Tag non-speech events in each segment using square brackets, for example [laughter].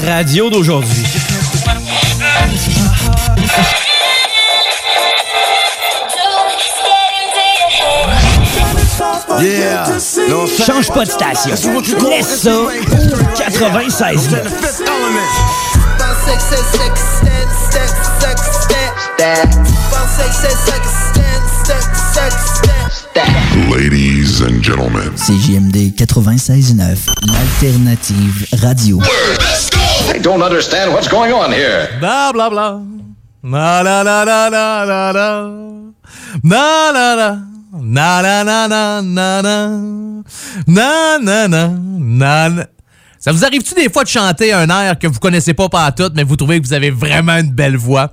la radio d'aujourd'hui. Yeah. Change pas de station. Laisse ça. 96 Ladies and gentlemen. CJMD 96.9, l'alternative radio. I don't understand what's going on here. Blah, blah, blah. Na, na, na, na, na, na, na. Na, na, na. Na, na, na, na, na, na. Na, na, na, na. Ça vous arrive-tu des fois de chanter un air que vous connaissez pas par tout, mais vous trouvez que vous avez vraiment une belle voix?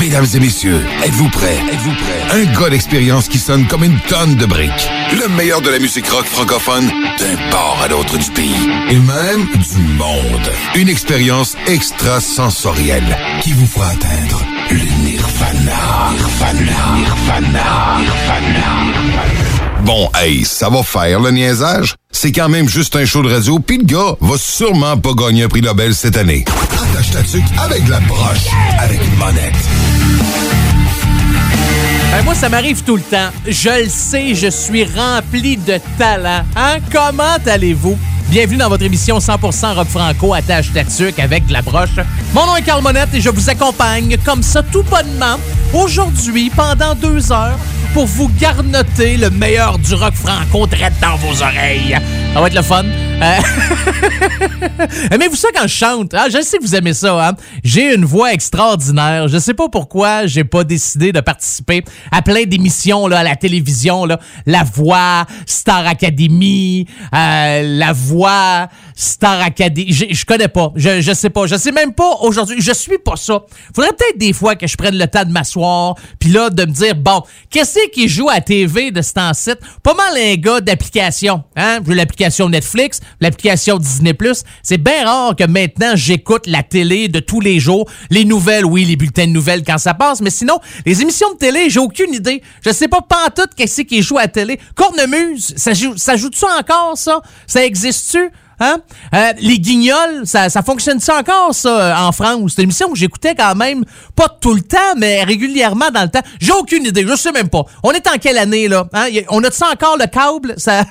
Mesdames et messieurs, êtes-vous prêts? Êtes-vous prêts? Un gars d'expérience qui sonne comme une tonne de briques. Le meilleur de la musique rock francophone d'un port à l'autre du pays. Et même du monde. Une expérience extrasensorielle qui vous fera atteindre le nirvana. Nirvana. Nirvana. Nirvana. Bon, hey, ça va faire le niaisage. C'est quand même juste un show de radio, puis le gars va sûrement pas gagner un prix Nobel cette année. Attache ta tuque avec la broche, avec une monette. Ben, moi, ça m'arrive tout le temps. Je le sais, je suis rempli de talent. Hein? Comment allez-vous? Bienvenue dans votre émission 100% rock franco attache ta tuque avec la broche. Mon nom est Carl Monette et je vous accompagne comme ça tout bonnement aujourd'hui pendant deux heures pour vous garnoter le meilleur du rock franco direct dans vos oreilles. Ça va être le fun. Euh, [laughs] Aimez-vous ça quand je chante? Ah, je sais que vous aimez ça. Hein? J'ai une voix extraordinaire. Je sais pas pourquoi j'ai pas décidé de participer à plein d'émissions là, à la télévision. Là. La Voix, Star Academy, euh, La Voix, Star Academy. Je, je connais pas. Je, je sais pas. Je sais même pas aujourd'hui. Je suis pas ça. Faudrait peut-être des fois que je prenne le temps de m'asseoir puis là de me dire bon, qu'est-ce qui joue à TV de ce temps-ci? Pas mal un gars d'application. Hein? J'ai l'application Netflix, l'application Disney+. C'est bien rare que maintenant j'écoute la télé de tous les jours. Les nouvelles, oui, les bulletins de nouvelles quand ça passe, mais sinon, les émissions de télé, j'ai aucune idée. Je sais pas pantoute qu'est-ce qui joue à télé. Cornemuse, ça joue, ça joue-tu encore, ça? Ça existe-tu? Hein? Euh, les guignols, ça, ça fonctionne ça encore, ça, en France? C'est une émission que j'écoutais quand même, pas tout le temps, mais régulièrement dans le temps. J'ai aucune idée, je sais même pas. On est en quelle année, là? Hein? On a-tu encore le câble? [laughs] Ça,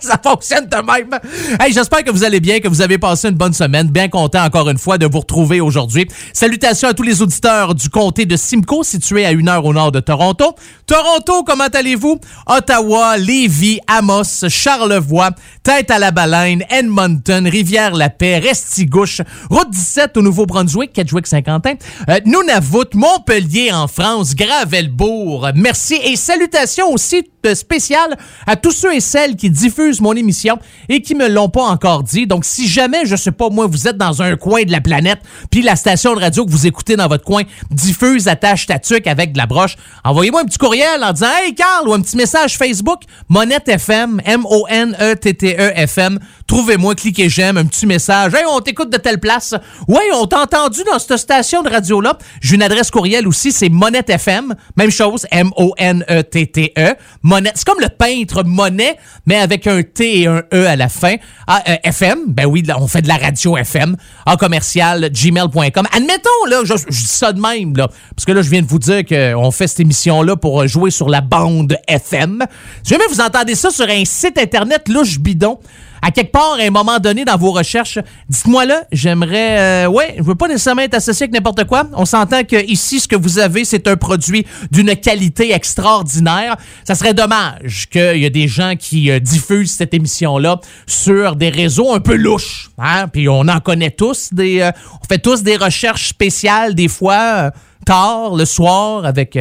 ça fonctionne de même. Hey, j'espère que vous allez bien, que vous avez passé une bonne semaine. Bien content, encore une fois, de vous retrouver aujourd'hui. Salutations à tous les auditeurs du comté de Simcoe, situé à une heure au nord de Toronto. Toronto, comment allez-vous? Ottawa, Lévis, Amos, Charlevoix, Tête à la Baleine, Edmonton, Rivière-la-Paix, Restigouche, Route 17 au Nouveau-Brunswick, Kedgewick-Saint-Quentin, euh, Nunavut, Montpellier en France, Gravelbourg. Merci et salutations aussi spéciales à tous ceux et celles qui diffusent mon émission et qui me l'ont pas encore dit. Donc, si jamais, je sais pas, moi, vous êtes dans un coin de la planète, puis la station de radio que vous écoutez dans votre coin diffuse attache ta tuque avec de la broche, envoyez-moi un petit courriel en disant Hey Carl ou un petit message Facebook, Monette FM, M-O-N-E-T-T-E FM. Trouvez-moi, cliquez j'aime, un petit message. Hey, on t'écoute de telle place. Ouais, on t'a entendu dans cette station de radio-là. J'ai une adresse courriel aussi, c'est Monette FM. Même chose, M-O-N-E-T-T-E. Monette. C'est comme le peintre Monet, mais avec un T et un E à la fin. Ah, euh, FM, ben oui, on fait de la radio FM. En commercial, gmail.com. Admettons, là, je, je dis ça de même, là. Parce que là, je viens de vous dire qu'on fait cette émission-là pour jouer sur la bande FM. Si jamais vous entendez ça sur un site internet louche bidon, à quelque part, à un moment donné dans vos recherches, dites-moi là, j'aimerais... euh, ouais, je veux pas nécessairement être associé avec n'importe quoi. On s'entend que ici, ce que vous avez, c'est un produit d'une qualité extraordinaire. Ça serait dommage qu'il y ait des gens qui euh, diffusent cette émission-là sur des réseaux un peu louches. Hein? Puis on en connaît tous. Des, euh, on fait tous des recherches spéciales, des fois, euh, tard, le soir, avec...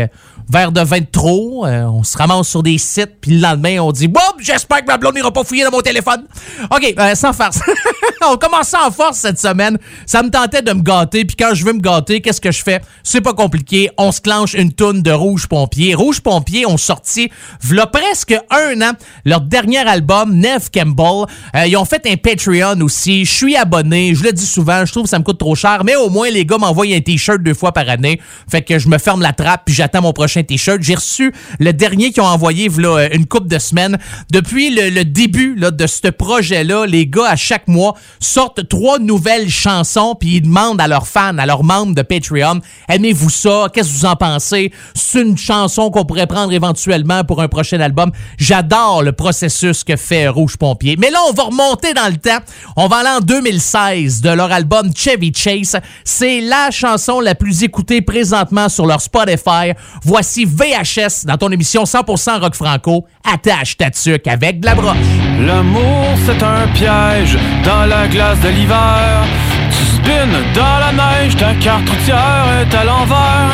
verre de vin de trop, euh, on se ramasse sur des sites, puis le lendemain, on dit Boum, j'espère que ma blonde n'ira pas fouiller dans mon téléphone. OK, euh, sans farce. [laughs] on commence en force cette semaine. Ça me tentait de me gâter, puis quand je veux me gâter, qu'est-ce que je fais? C'est pas compliqué. On se clenche une toune de Rouge Pompier. Rouge Pompier ont sorti, v'là presque un an, leur dernier album, Neve Campbell. Euh, ils ont fait un Patreon aussi. Je suis abonné, je le dis souvent, je trouve que ça me coûte trop cher, mais au moins, les gars m'envoient un T-shirt deux fois par année. Fait que je me ferme la trappe puis j'attends mon prochain t-shirt. J'ai reçu le dernier qu'ils ont envoyé une couple de semaines. Depuis le, début là, de ce projet-là, les gars, à chaque mois, sortent trois nouvelles chansons puis ils demandent à leurs fans, à leurs membres de Patreon, aimez-vous ça? Qu'est-ce que vous en pensez? C'est une chanson qu'on pourrait prendre éventuellement pour un prochain album. J'adore le processus que fait Rouge Pompier. Mais là, on va remonter dans le temps. On va aller en 2016 de leur album Chevy Chase. C'est la chanson la plus écoutée présentement sur leur Spotify. Voici VHS dans ton émission 100% rock franco. Attache ta tuque avec de la broche. L'amour, c'est un piège dans la glace de l'hiver. Tu spins dans la neige, ta carte routière est à l'envers.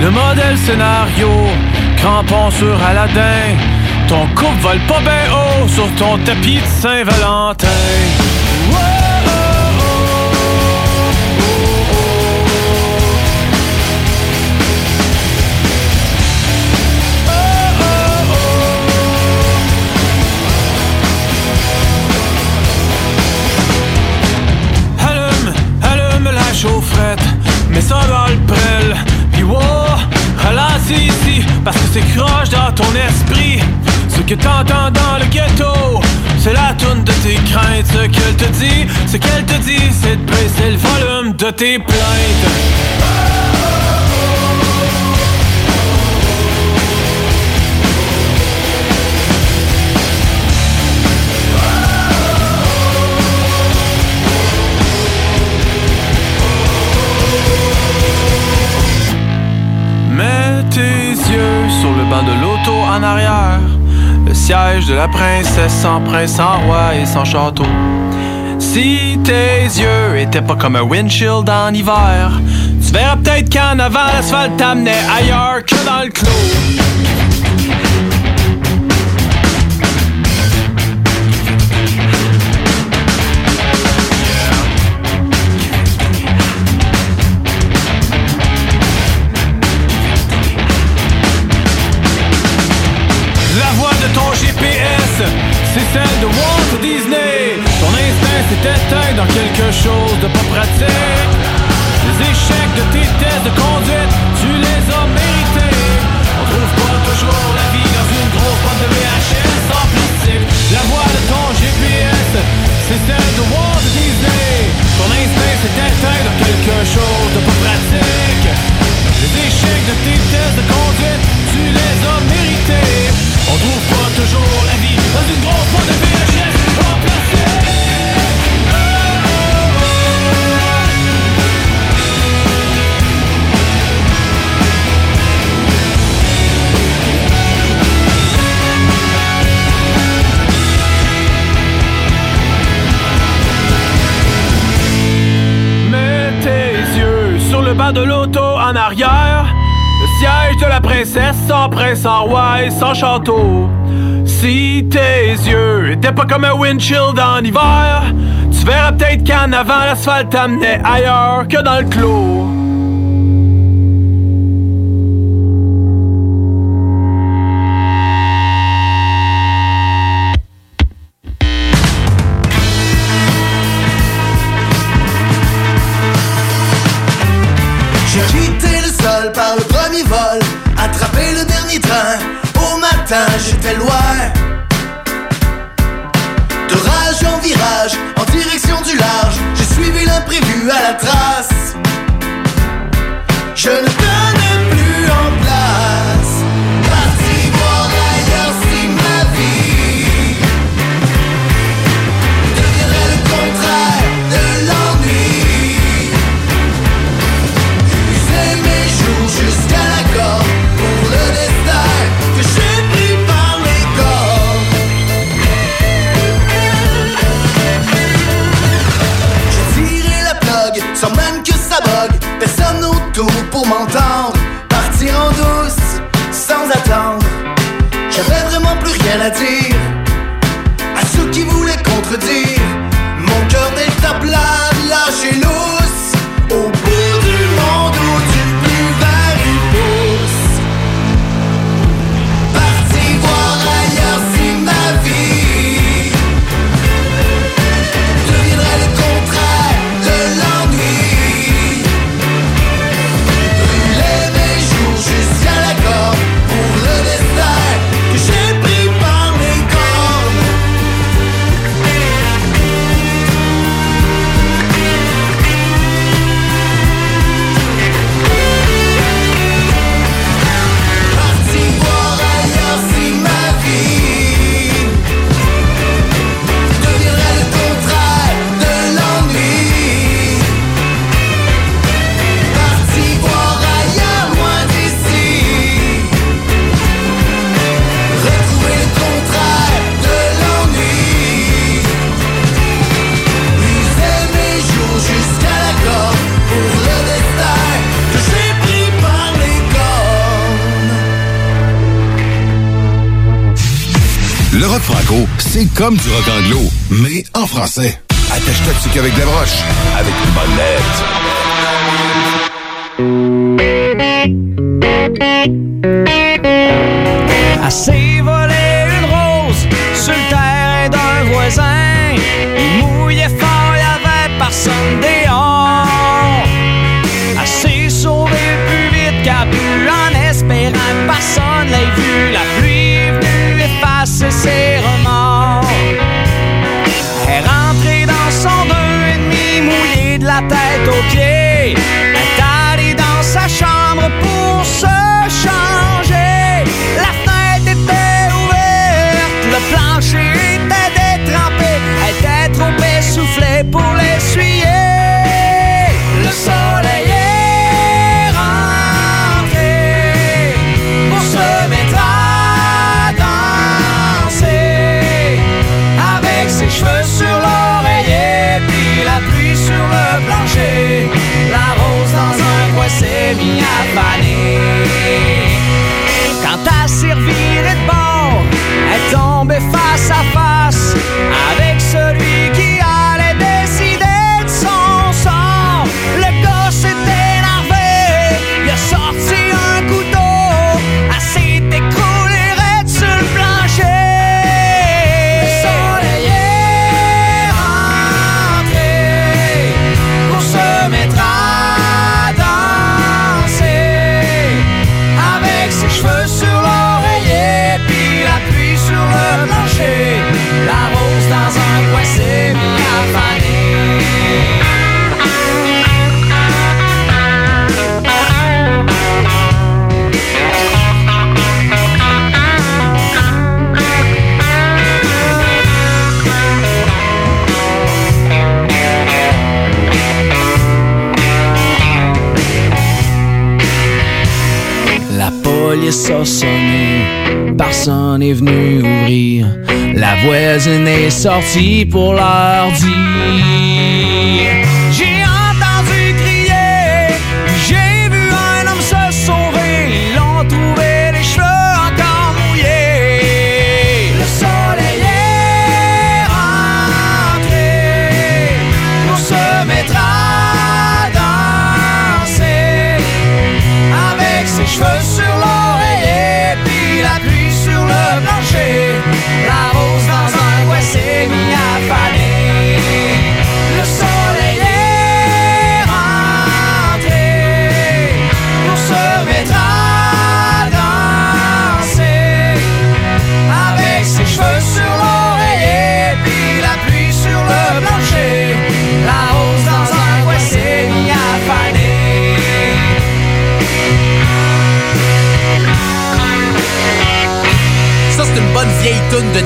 Le modèle scénario, crampon sur Aladdin. Ton couple vole pas bien haut sur ton tapis de Saint-Valentin. chaufferette, mets ça dans le prêle, pis wow, ralentis ici, parce que c'est croche dans ton esprit. Ce que t'entends dans le ghetto, c'est la toune de tes craintes. Ce qu'elle te dit, ce qu'elle te dit, c'est de baisser le volume de tes plaintes. Sur le banc de l'auto en arrière. Le siège de la princesse sans prince, sans roi et sans château. Si tes yeux étaient pas comme un windshield en hiver, tu verras peut-être qu'en avant l'asphalte t'amenait ailleurs que dans le clos. Quelque chose de pas pratique. Les échecs de tes tests de conduite, tu les as mérités. On trouve pas toujours la vie dans une grosse boîte de VHS en plastique. La voix de ton GPS, c'est celle de Walt Disney. Ton instinct s'est éteint dans quelque chose sans prince, sans roi sans château. Si tes yeux étaient pas comme un windshield en hiver, tu verras peut-être qu'en avant l'asphalte t'amenait ailleurs que dans le clos. J'étais loin. De rage en virage, en direction du large, j'ai suivi l'imprévu à la trace. Je ne m'entendre. Partir en douce, sans attendre. J'avais vraiment plus rien à dire À ceux qui voulaient contredire C'est comme du rock anglo, mais en français. Attache-toi avec des broches, avec une bonne lettre. La tête aux pieds. Personne n'est venu ouvrir. La voisine est sortie pour leur.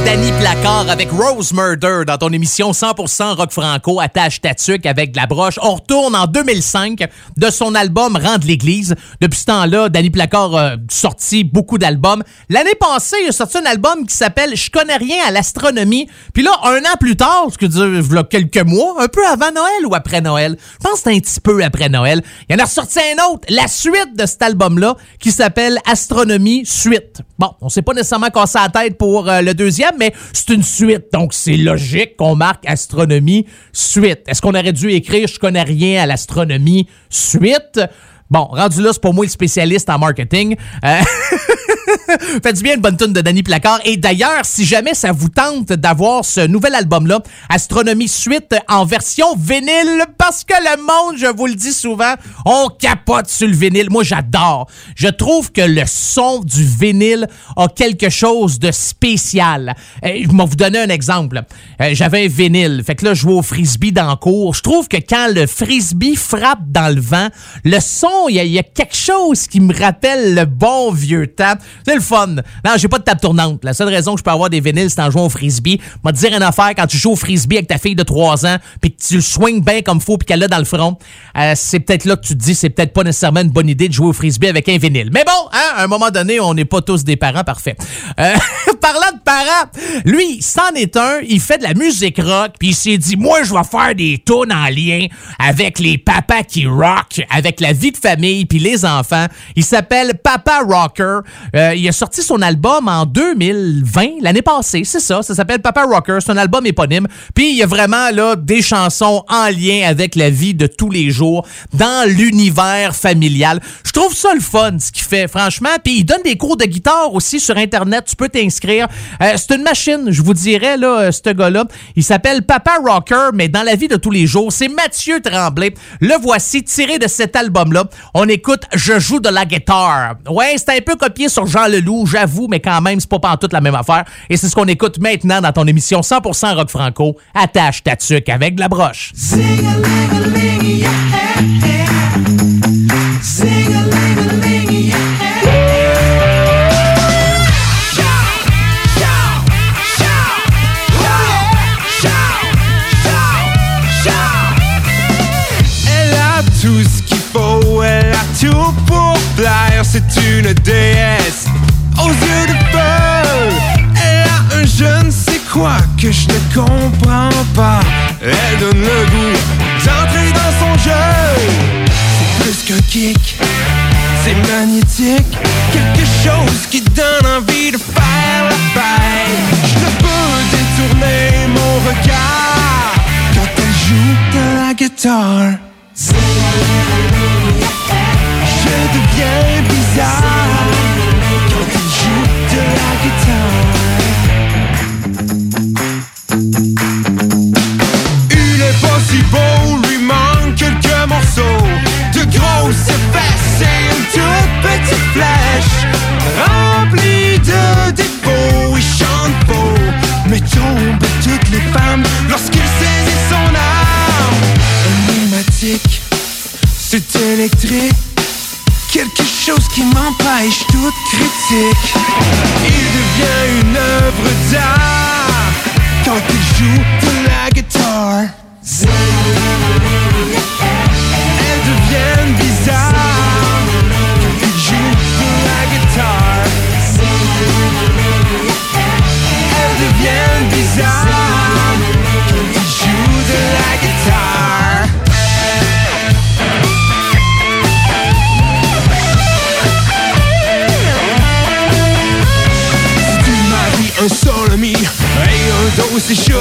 Danny Placard avec Rose Murder dans ton émission 100% rock franco attache tatuc avec de la broche. On retourne en 2005 de son album Rendre l'église. Depuis ce temps-là, Danny Placard a sorti beaucoup d'albums. L'année passée, il a sorti un album qui s'appelle Je connais rien à l'astronomie. Puis là, un an plus tard, ce que dire, quelques mois, un peu avant Noël ou après Noël. Je pense que c'est un petit peu après Noël. Il en a ressorti un autre, la suite de cet album-là, qui s'appelle Astronomie Suite. Bon, on s'est pas nécessairement cassé la tête pour euh, le deuxième, mais c'est une suite, donc c'est logique qu'on marque Astronomie Suite. Est-ce qu'on aurait dû écrire Je connais rien à l'astronomie Suite? Bon, rendu là, c'est pour moi le spécialiste en marketing. Euh, [laughs] [laughs] Faites bien une bonne tune de Danny Placard. Et d'ailleurs, si jamais ça vous tente d'avoir ce nouvel album-là, Astronomie Suite en version vinyle, parce que le monde, je vous le dis souvent, on capote sur le vinyle. Moi, j'adore. Je trouve que le son du vinyle a quelque chose de spécial. Euh, je vais vous donner un exemple. Euh, J'avais un vinyle. Fait que là, je jouais au frisbee dans le cours. Je trouve que quand le frisbee frappe dans le vent, le son, il y a quelque chose qui me rappelle le bon vieux temps. C'est le fun. Non, j'ai pas de table tournante. La seule raison que je peux avoir des vinyles, c'est en jouant au frisbee. M'a dire une affaire quand tu joues au frisbee avec ta fille de 3 ans, puis que tu le swings bien comme faut, puis qu'elle l'a dans le front. euh, c'est peut-être là que tu te dis, c'est peut-être pas nécessairement une bonne idée de jouer au frisbee avec un vinyle. Mais bon, hein, à un moment donné, on n'est pas tous des parents parfaits. Euh, [laughs] parlant de parents, lui, c'en est un. Il fait de la musique rock, puis il s'est dit, moi, je vais faire des tunes en lien avec les papas qui rock, avec la vie de famille, puis les enfants. Il s'appelle Papa Rocker. Euh, Euh, il a sorti son album en 2020, l'année passée, c'est ça. Ça s'appelle Papa Rocker. C'est un album éponyme. Puis il y a vraiment là des chansons en lien avec la vie de tous les jours dans l'univers familial. Je trouve ça le fun, ce qu'il fait, franchement. Puis il donne des cours de guitare aussi sur Internet. Tu peux t'inscrire. Euh, c'est une machine, je vous dirais, là, euh, ce gars-là. Il s'appelle Papa Rocker, mais dans la vie de tous les jours, c'est Mathieu Tremblay. Le voici tiré de cet album-là. On écoute Je joue de la guitare. Ouais, c'est un peu copié sur Jean Leloup, j'avoue, mais quand même, c'est pas pas toute la même affaire. Et c'est ce qu'on écoute maintenant dans ton émission 100% rock franco. Attache ta tuque avec de la broche. Quoi que je ne comprends pas. Elle donne le goût d'entrer dans son jeu. C'est plus qu'un kick, c'est magnétique. Quelque chose qui donne envie de faire la fête. Je ne peux détourner mon regard quand elle joue de la guitare. Je deviens bizarre quand elle joue de la guitare. Il est pas si beau, lui manque quelques morceaux de grosses fesses et une toute petite flèche remplie de défauts. Il chante faux, mais tombe toutes les femmes lorsqu'il saisit son âme. Énigmatique, c'est électrique. Quelque chose qui m'empêche toute critique. Il devient une œuvre d'art quand il joue de la guitare. Elle devient bizarre quand il joue de la guitare. Elle devient bizarre un dos chaud.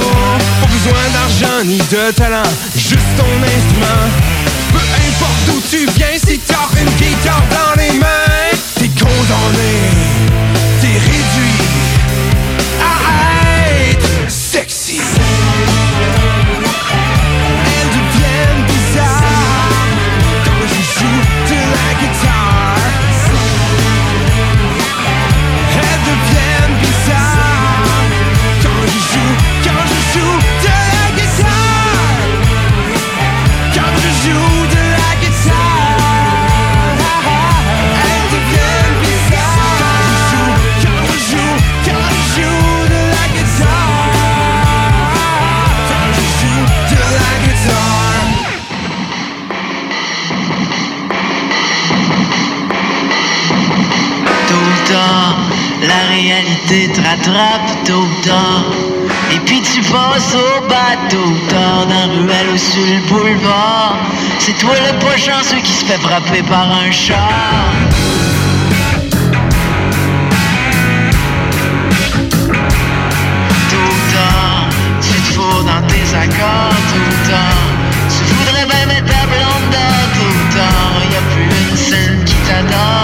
Pas besoin d'argent ni de talent, juste ton instrument. Peu importe d'où tu viens, si t'as une guitare dans les mains T'es condamné, la réalité te rattrape tôt ou tard. Et puis tu passes au bateau dans la ruelle ou sur le boulevard. C'est toi le pas chanceux qui se fait frapper par un char. Tôt ou tard, tu te fous dans tes accords. Tôt ou tard, tu voudrais bien mettre ta blonde. Tôt ou tard, y a plus une scène qui t'adore.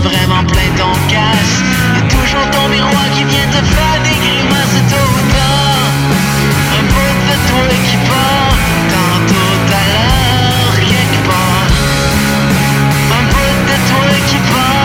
vraiment plein ton casse. Y toujours ton miroir qui vient te faire des grimaces tôt ou tard. Un peu de toi qui part, tantôt à l'heure, quelque part. Un peu de toi qui part.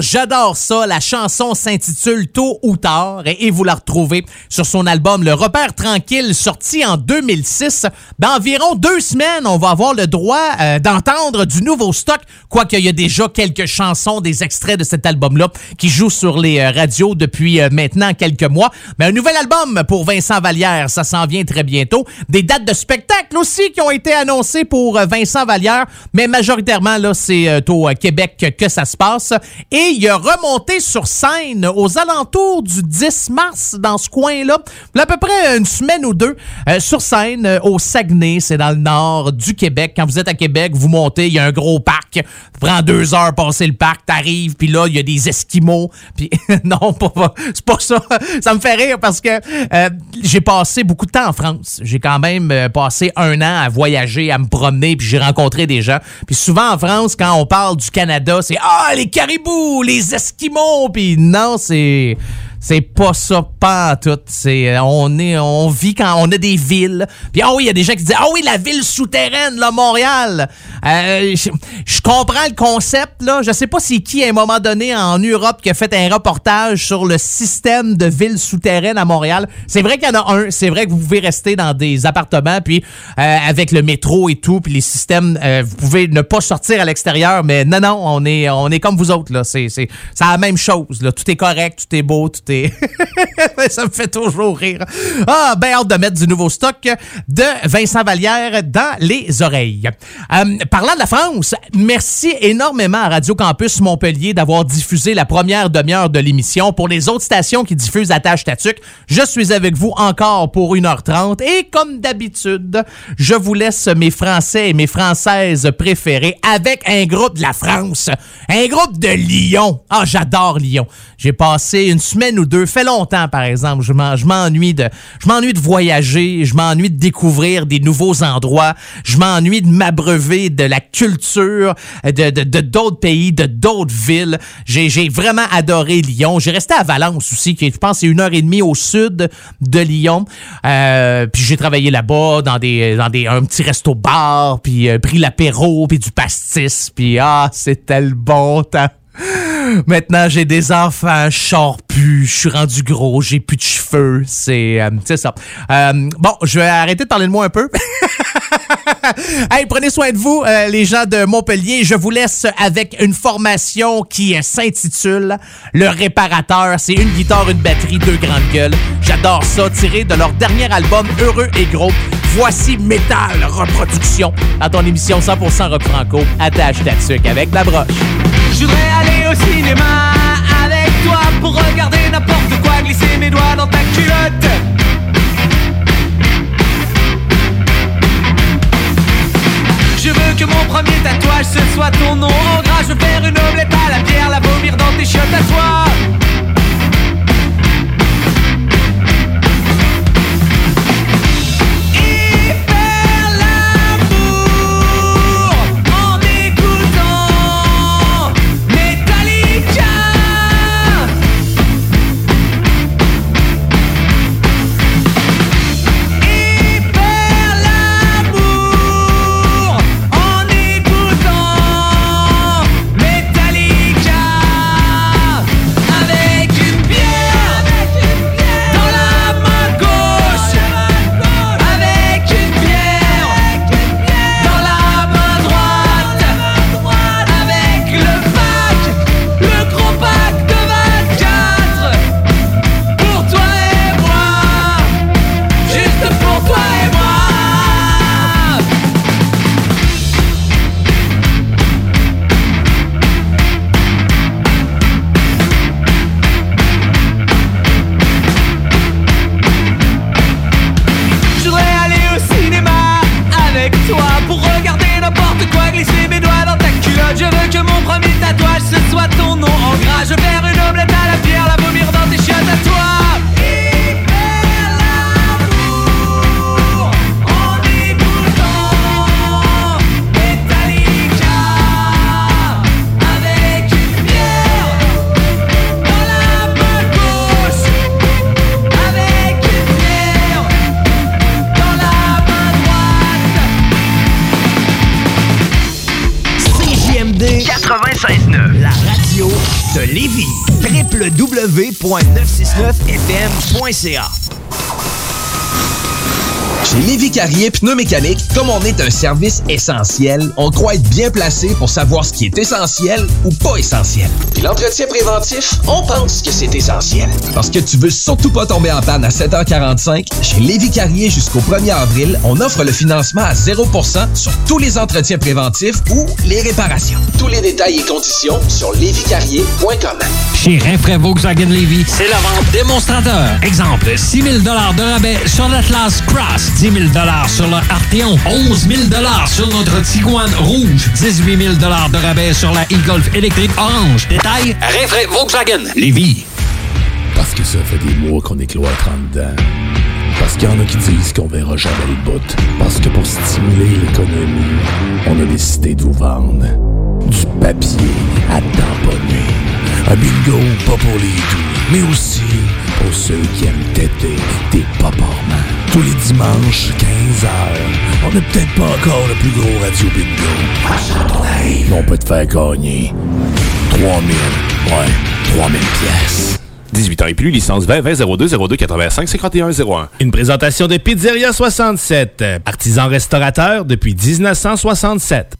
J'adore ça. La chanson s'intitule Tôt ou tard et, vous la retrouvez sur son album Le Repère Tranquille, sorti en 2006. Dans environ deux semaines, on va avoir le droit euh, d'entendre du nouveau stock, quoique il y a déjà quelques chansons, des extraits de cet album-là qui jouent sur les euh, radios depuis euh, maintenant quelques mois. Mais un nouvel album pour Vincent Vallière, ça s'en vient très bientôt. Des dates de spectacle aussi qui ont été annoncées pour Vincent Vallière, mais majoritairement, là, c'est au Québec que ça se passe. Et il a remonté sur scène aux alentours du 10 mars dans ce coin-là, à peu près une semaine ou deux, euh, sur scène euh, au Saguenay, c'est dans le nord du Québec. Quand vous êtes à Québec, vous montez, il y a un gros parc, prend deux heures passer le parc, t'arrives, puis là, il y a des Esquimaux, [laughs] puis non, c'est pas ça. [laughs] Ça me fait rire parce que euh, j'ai passé beaucoup de temps en France. J'ai quand même passé un an à voyager, à me promener, puis j'ai rencontré des gens. Puis souvent en France, quand on parle du Canada, c'est ah les caribous, les Esquimaux, puis non, c'est c'est pas ça, pas en tout. C'est, euh, on est, on vit quand on a des villes. Puis ah oui, il y a des gens qui disent ah oui, la ville souterraine, là, Montréal. Euh, je, comprends le concept là. Je sais pas c'est qui à un moment donné en Europe qui a fait un reportage sur le système de ville souterraine à Montréal. C'est vrai qu'il y en a un. C'est vrai que vous pouvez rester dans des appartements puis euh, avec le métro et tout, puis les systèmes, euh, vous pouvez ne pas sortir à l'extérieur. Mais non, non, on est, on est comme vous autres là. C'est, c'est, c'est la même chose là. Tout est correct, tout est beau, tout [laughs] ça me fait toujours rire. Ah, ben hâte de mettre du nouveau stock de Vincent Vallière dans les oreilles. Euh, parlant de la France, merci énormément à Radio Campus Montpellier d'avoir diffusé la première demi-heure de l'émission. Pour les autres stations qui diffusent Attache Tatuc, je suis avec vous encore pour 1h30 et comme d'habitude, je vous laisse mes Français et mes Françaises préférés avec un groupe de la France, un groupe de Lyon. Ah, j'adore Lyon. J'ai passé une semaine deux, fait longtemps par exemple, je m'en- je m'ennuie de voyager, je m'ennuie de découvrir des nouveaux endroits, je m'ennuie de m'abreuver de la culture de de- d'autres pays, de d'autres villes. J'ai vraiment adoré Lyon. J'ai resté à Valence aussi, qui je pense c'est une heure et demie au sud de Lyon. Euh, puis j'ai travaillé là-bas dans des dans des un petit resto bar, puis euh, pris l'apéro, puis du pastis, puis ah c'était le bon temps. Maintenant, j'ai des enfants, je je suis rendu gros, j'ai plus de cheveux, c'est euh, ça. Euh, bon, je vais arrêter de parler de moi un peu. [laughs] hey, prenez soin de vous, euh, les gens de Montpellier. Je vous laisse avec une formation qui s'intitule Le Réparateur. C'est une guitare, une batterie, deux grandes gueules. J'adore ça, tiré de leur dernier album Heureux et Gros. Voici Metal Reproduction dans ton émission 100% rock franco. Attache ta tuque avec la broche. Je voudrais aller au cinéma avec toi pour regarder n'importe quoi, glisser mes doigts dans ta culotte. Je veux que mon premier tatouage ce soit ton nom en gras. Je veux faire une omelette à la bière, la vomir dans tes chiottes à toi. www.969fm.ca Chez Lévi Carrier Pneumécanique, comme on est un service essentiel, on croit être bien placé pour savoir ce qui est essentiel ou pas essentiel. Puis l'entretien préventif, on pense que c'est essentiel. Parce que tu veux surtout pas tomber en panne à 7h45, chez Lévi Carrier jusqu'au 1er avril, on offre le financement à 0% sur tous les entretiens préventifs ou les réparations. Tous les détails et conditions sur lévicarrier.com. Chez Rinfraie Volkswagen Levy, c'est la vente démonstrateur. Exemple, 6 000 de rabais sur l'Atlas Cross, 10 000 sur le Arteon, 11 000 sur notre Tiguan Rouge, 18 000 de rabais sur la e-Golf électrique orange. Détail, Rinfraie Volkswagen Levy. Parce que ça fait des mois qu'on est cloître en dedans. Parce qu'il y en a qui disent qu'on verra jamais le bout. Parce que pour stimuler l'économie, on a décidé de vous vendre du papier à tamponner. Un bingo pas pour les doux, mais aussi pour ceux qui aiment têter des paparmans. Tous les dimanches, 15h, on n'est peut-être pas encore le plus gros radio bingo. Mais on peut te faire gagner 3000, ouais, 3000 pièces. 18 ans et plus, licence 20 20 02 02 85 51 01. Une présentation de Pizzeria 67, artisan restaurateur depuis 1967.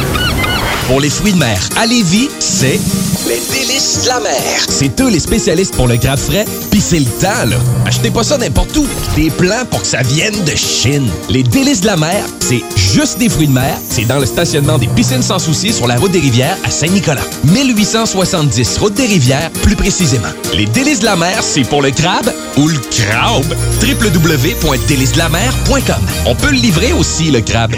Pour les fruits de mer à Lévis, c'est les délices de la mer. C'est eux les spécialistes pour le crabe frais, pis c'est le temps, là. Achetez pas ça n'importe où. Des plans pour que ça vienne de Chine. Les délices de la mer, c'est juste des fruits de mer. C'est dans le stationnement des piscines sans souci sur la route des rivières à Saint-Nicolas. 1870, route des rivières, plus précisément. Les délices de la mer, c'est pour le crabe ou le crabe. www.délicesdelamer.com On peut le livrer aussi, le crabe.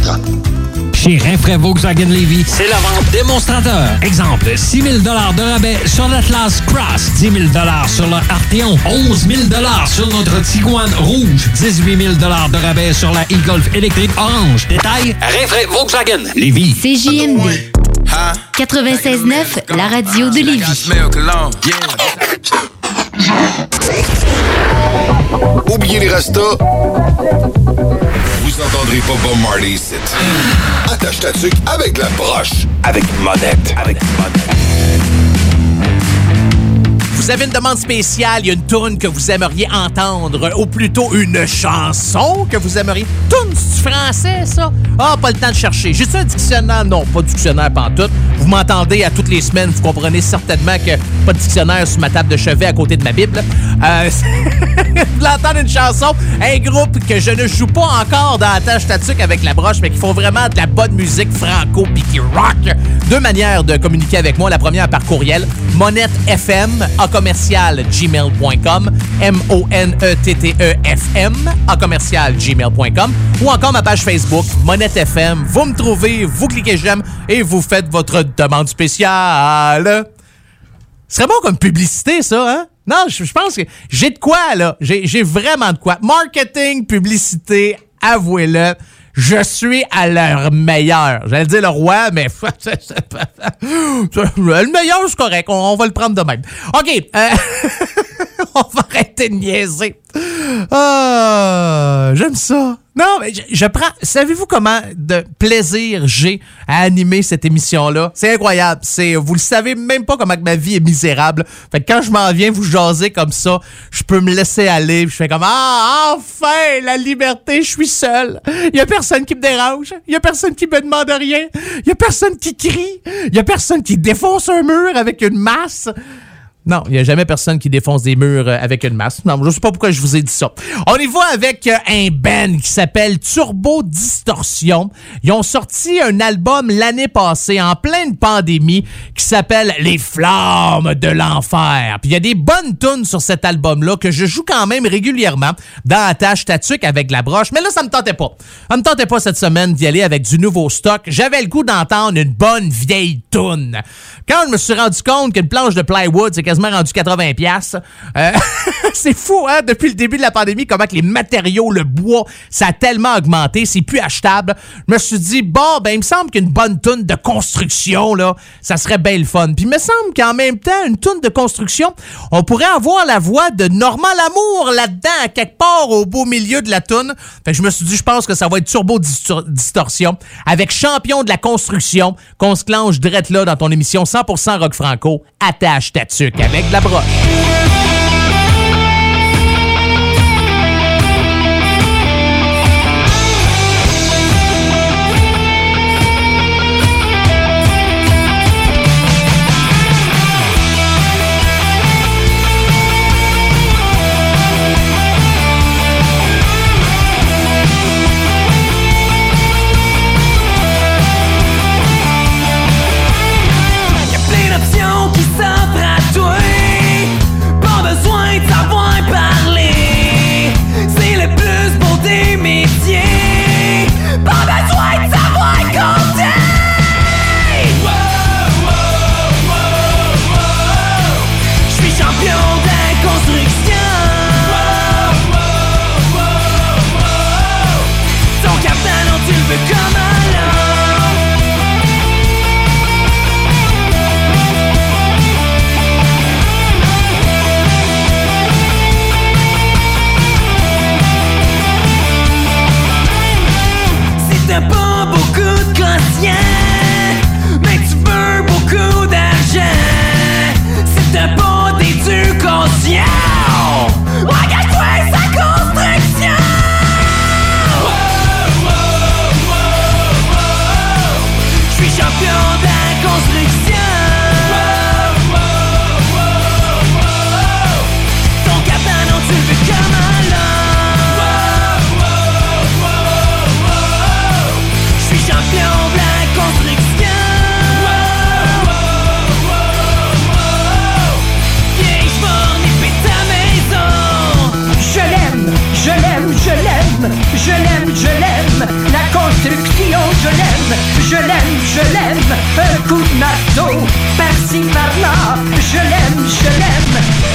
Chez Rinfraie Volkswagen Levy, c'est la vente démonstrateur. Exemple, 6 000 de rabais sur l'Atlas Cross, 10 000 sur le Arteon, 11 000 sur notre Tiguan Rouge, 18 000 de rabais sur la e-Golf électrique orange. Détail, Rinfraie Volkswagen Levy. CJMD 96.9, la radio de Lévis. Oubliez les restos. Vous entendrez pas Bob Marley ici. Attache ta tuque avec la broche. Avec monette. Avec monette. Vous avez une demande spéciale, il y a une tune que vous aimeriez entendre, ou plutôt une chanson que vous aimeriez. Tune, c'est français, ça? Ah, pas le temps de chercher. Juste un dictionnaire? Non, pas de dictionnaire pantoute. Vous m'entendez à toutes les semaines, vous comprenez certainement que pas de dictionnaire sur ma table de chevet à côté de ma Bible. Euh, [laughs] vous l'entendez une chanson, un groupe que je ne joue pas encore dans la tâche tatuc avec la broche, mais qui font vraiment de la bonne musique franco puis qui rock. Deux manières de communiquer avec moi. La première par courriel, monettefm à commercial gmail.com, M-O-N-E-T-T-E-F-M à commercial gmail.com ou encore ma page Facebook, Monette FM. Vous me trouvez, vous cliquez j'aime et vous faites votre demande spéciale. Ce serait bon comme publicité, ça, hein? Non, je, pense que j'ai de quoi, là. J'ai vraiment de quoi. Marketing, publicité, avouez-le. Je suis à leur meilleur. J'allais dire le roi, mais [laughs] le meilleur, c'est correct. On, va le prendre de même. OK. euh, [laughs] [laughs] on va arrêter de niaiser. Ah, j'aime ça. Non, mais je, prends. Savez-vous comment de plaisir j'ai à animer cette émission-là? C'est incroyable. C'est, vous le savez même pas comment ma vie est misérable. Fait que quand je m'en viens vous jaser comme ça, je peux me laisser aller. Je fais comme ah enfin la liberté. Je suis seul. Il y a personne qui me dérange. Il y a personne qui me demande rien. Il y a personne qui crie. Il y a personne qui défonce un mur avec une masse. Non, il n'y a jamais personne qui défonce des murs euh, avec une masse. Non, je sais pas pourquoi je vous ai dit ça. On y va avec euh, un band qui s'appelle Turbo Distorsion. Ils ont sorti un album l'année passée en pleine pandémie qui s'appelle Les Flammes de l'Enfer. Puis il y a des bonnes tunes sur cet album-là que je joue quand même régulièrement dans la tâche avec la broche. Mais là, ça me tentait pas. Ça me tentait pas cette semaine d'y aller avec du nouveau stock. J'avais le goût d'entendre une bonne vieille tune. Quand je me suis rendu compte qu'une planche de plywood, c'est rendu 80 pièces. [laughs] c'est fou, hein, depuis le début de la pandémie, comment que les matériaux, le bois, ça a tellement augmenté, c'est plus achetable. Je me suis dit, bon, ben, il me semble qu'une bonne toune de construction, là, ça serait bien le fun. Puis il me semble qu'en même temps, une toune de construction, on pourrait avoir la voix de Normand Lamour là-dedans, quelque part au beau milieu de la toune. Fait que je me suis dit, je pense que ça va être Turbo Distor- Distorsion avec Champion de la construction qu'on se clenche direct là dans ton émission 100% rock franco, attache ta tuque avec la broche. Je l'aime, je l'aime, je l'aime. Un coup de marteau, par-ci. Je l'aime, je l'aime.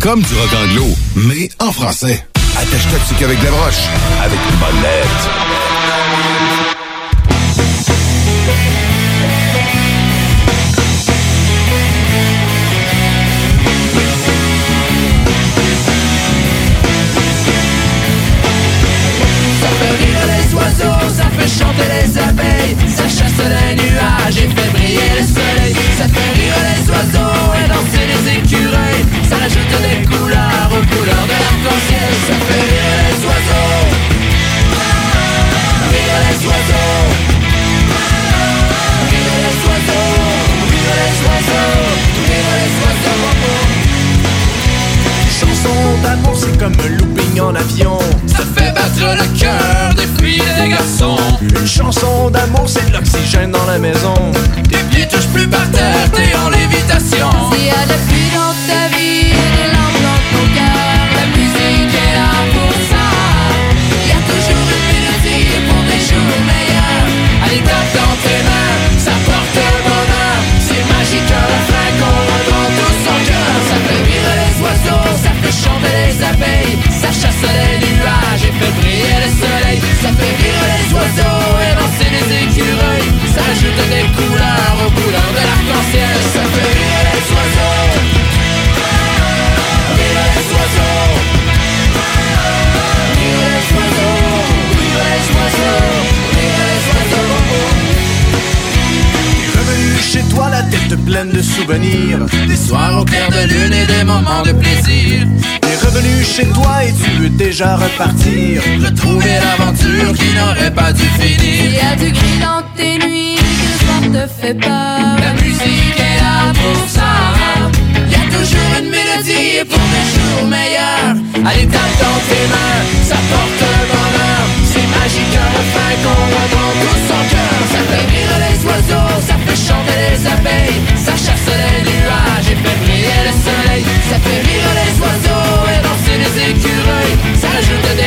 Comme du rock anglo, mais en français. Attache-toi dessus qu'avec des broches, avec une bonne. Souvenirs. Des soirs au clair de lune et des moments de plaisir T'es revenu chez toi et tu veux déjà repartir. Retrouver l'aventure qui n'aurait pas dû finir y a du gris dans tes nuits, que le soir te fait peur. La musique est là pour ça Y a toujours une mélodie pour des jours meilleurs Allez tape dans tes mains, ça porte le bonheur C'est magique un refrain qu'on entend tout son cœur Ça fait rire les Ça fait rire les oiseaux et danser les écureuils. Ça ajoute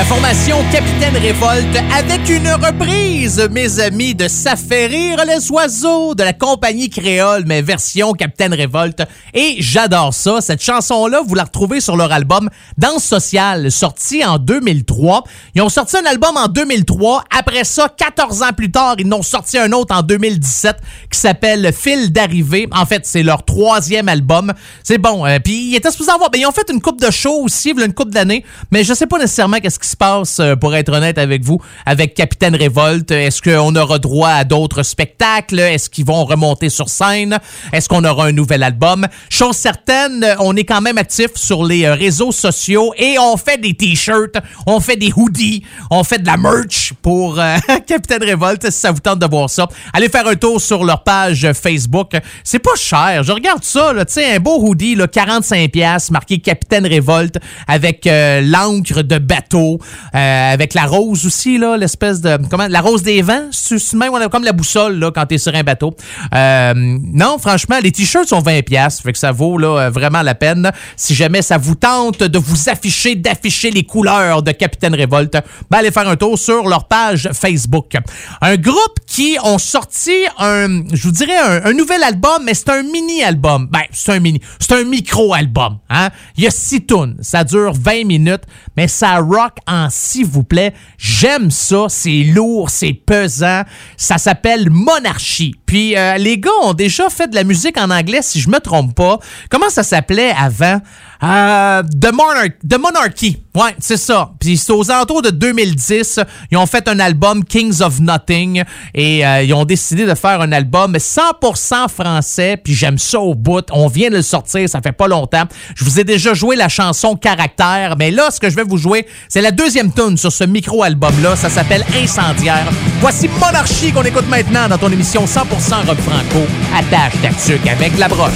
La formation Capitaine Révolte avec une reprise, mes amis, de Ça rire les oiseaux de la compagnie créole, mais version Capitaine Révolte. Et j'adore ça. Cette chanson-là, vous la retrouvez sur leur album Danse sociale, sorti en 2003. Ils ont sorti un album en 2003. Après ça, 14 ans plus tard, ils ont sorti un autre en 2017 qui s'appelle Fil d'arrivée. En fait, c'est leur troisième album. C'est bon. Euh, Puis ils étaient supposés avoir... Ben, ils ont fait une coupe de show aussi, une coupe d'années, mais je sais pas nécessairement qu'est-ce qui se passe, euh, pour être honnête avec vous, avec Capitaine Révolte? Est-ce qu'on aura droit à d'autres spectacles? Est-ce qu'ils vont remonter sur scène? Est-ce qu'on aura un nouvel album? Chose certaine, on est quand même actif sur les euh, réseaux sociaux et on fait des t-shirts, on fait des hoodies, on fait de la merch pour euh, [laughs] Capitaine Révolte, si ça vous tente de voir ça. Allez faire un tour sur leur page Facebook. C'est pas cher. Je regarde ça, là, tu sais, un beau hoodie, là, 45 pièces marqué Capitaine Révolte avec euh, l'encre de bateau, euh, avec la rose aussi, là, l'espèce de... Comment? La rose des vents? C'est même comme la boussole, là, quand t'es sur un bateau. Euh, non, franchement, les t-shirts sont 20 pièces, fait que ça vaut, là, vraiment la peine. Si jamais ça vous tente de vous afficher, d'afficher les couleurs de Capitaine Révolte, ben allez faire un tour sur leur page Facebook. Un groupe qui ont sorti un, je vous dirais, un, un nouvel album, mais c'est un mini-album. Ben, c'est un mini, c'est un micro-album. Hein? Il y a six tunes, ça dure 20 minutes, mais ça rock en s'il vous plaît. J'aime ça, c'est lourd, c'est pesant. Ça s'appelle Monarchie. Puis euh, les gars ont déjà fait de la musique en anglais, si je me trompe pas. Comment ça s'appelait avant? Euh, The, Monarch- The Monarchy. Ouais, c'est ça. Puis c'est aux alentours de 2010. Ils ont fait un album Kings of Nothing et euh, ils ont décidé de faire un album 100% français. Puis j'aime ça au bout. On vient de le sortir, ça fait pas longtemps. Je vous ai déjà joué la chanson Caractère, mais là, ce que je vais vous jouer, c'est la deuxième tune sur ce micro-album-là. Ça s'appelle Incendiaire. Voici Monarchie qu'on écoute maintenant dans ton émission 100% rock franco. Attache ta avec la broche.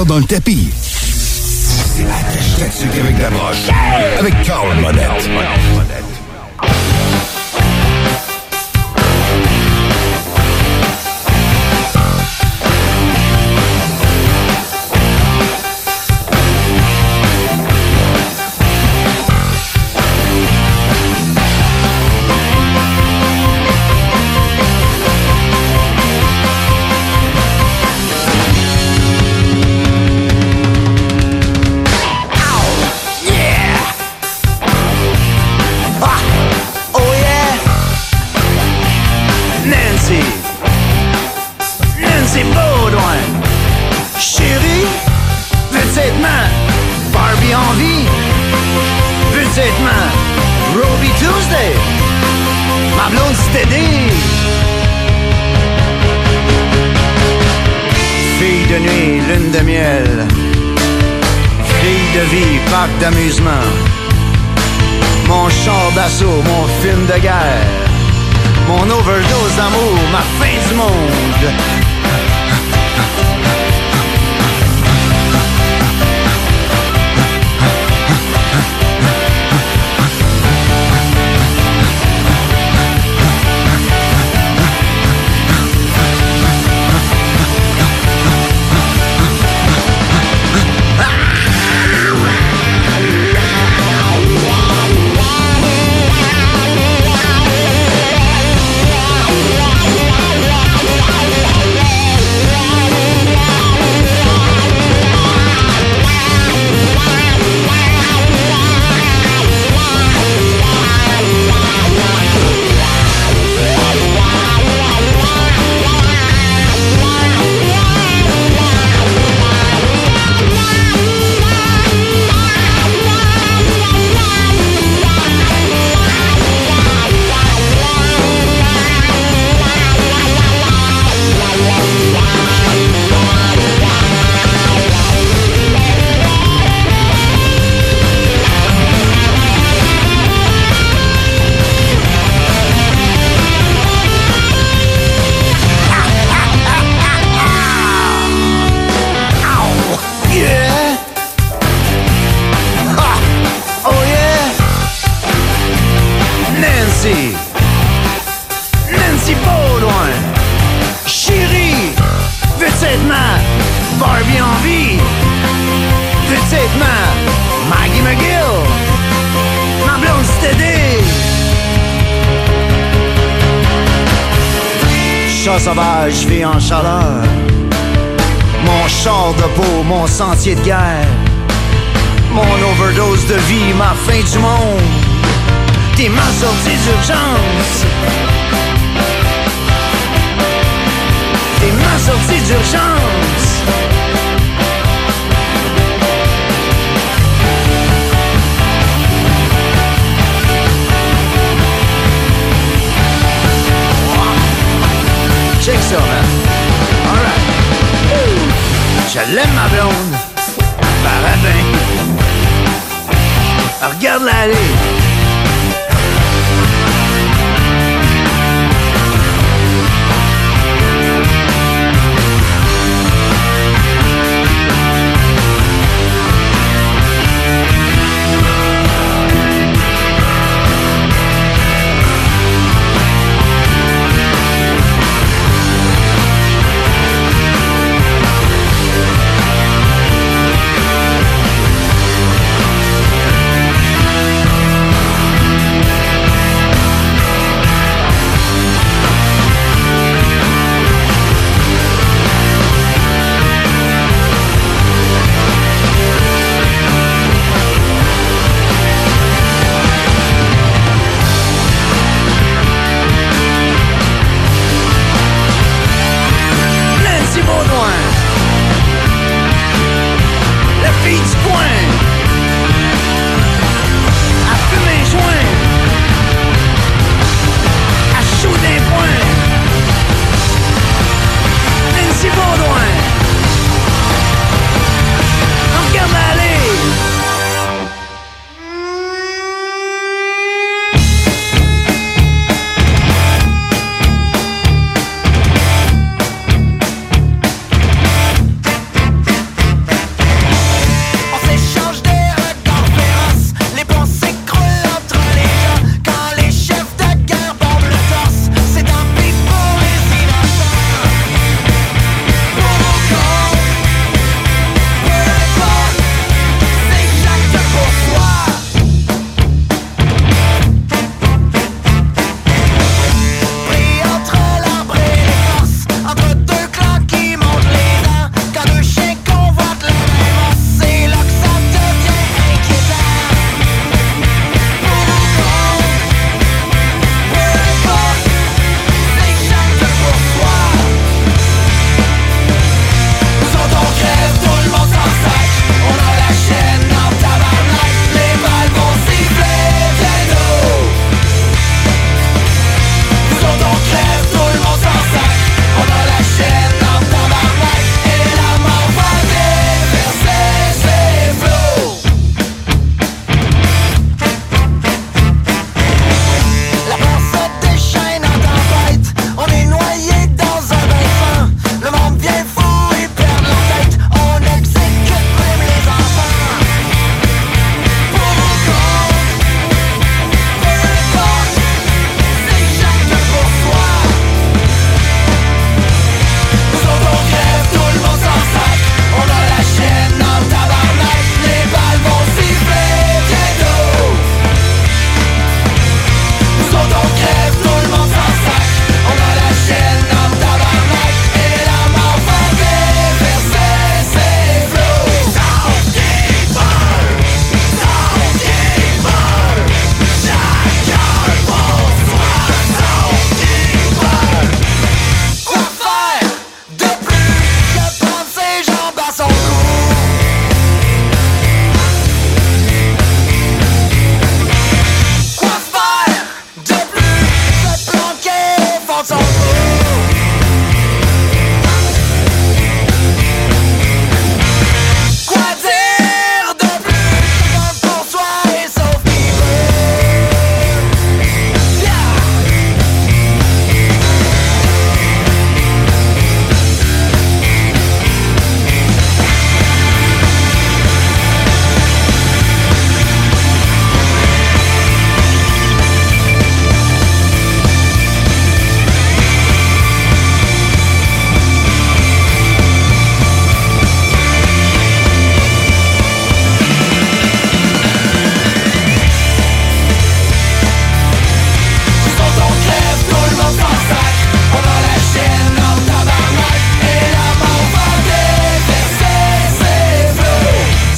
Ça dans le tapis.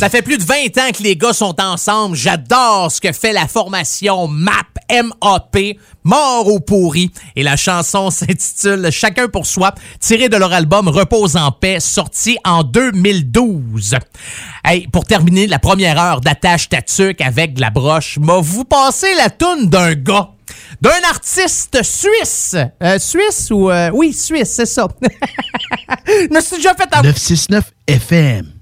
Ça fait plus de 20 ans que les gars sont ensemble. J'adore ce que fait la formation MAP, M-A-P, Mort au pourri. Et la chanson [laughs] s'intitule Chacun pour soi, tirée de leur album Repose en paix, sorti en 2012. Hey, pour terminer la première heure d'attache tatuc avec de la broche, m'a vous passé la toune d'un gars d'un artiste suisse. Euh, suisse ou... euh, oui, suisse, c'est ça. [laughs] Déjà fait... avoir- 969 FM.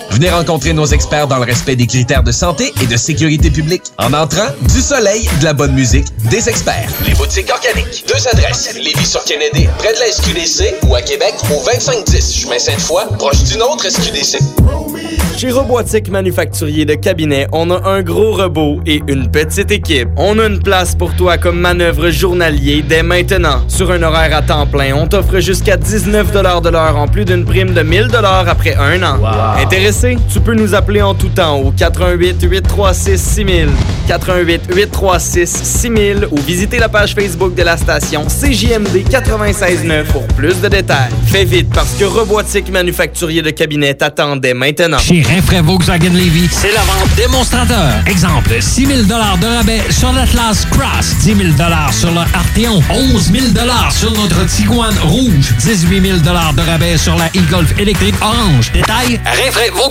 Venez rencontrer nos experts dans le respect des critères de santé et de sécurité publique. En entrant, du soleil, de la bonne musique, des experts. Les boutiques organiques. Deux adresses. Lévis sur Kennedy, près de la SQDC ou à Québec au 2510 chemin Sainte-Foy, proche d'une autre SQDC. Chez Robotique Manufacturier de Cabinet, on a un gros robot et une petite équipe. On a une place pour toi comme manœuvre journalier dès maintenant. Sur un horaire à temps plein, on t'offre jusqu'à 19 de l'heure en plus d'une prime de 1000 après un an. Tu peux nous appeler en tout temps au 88 836 6000, 88 836 6000 ou visiter la page Facebook de la station CJMD 969 pour plus de détails. Fais vite parce que Robotique Manufacturier de Cabinet t'attendait maintenant. Chez Rinfraie Volkswagen Levy, c'est la vente démonstrateur. Exemple, 6 000 de rabais sur l'Atlas Cross, 10 000 sur le Arteon, 11 000 sur notre Tiguan Rouge, 18 000 de rabais sur la e-Golf électrique orange. Détail, Rinfraie Volkswagen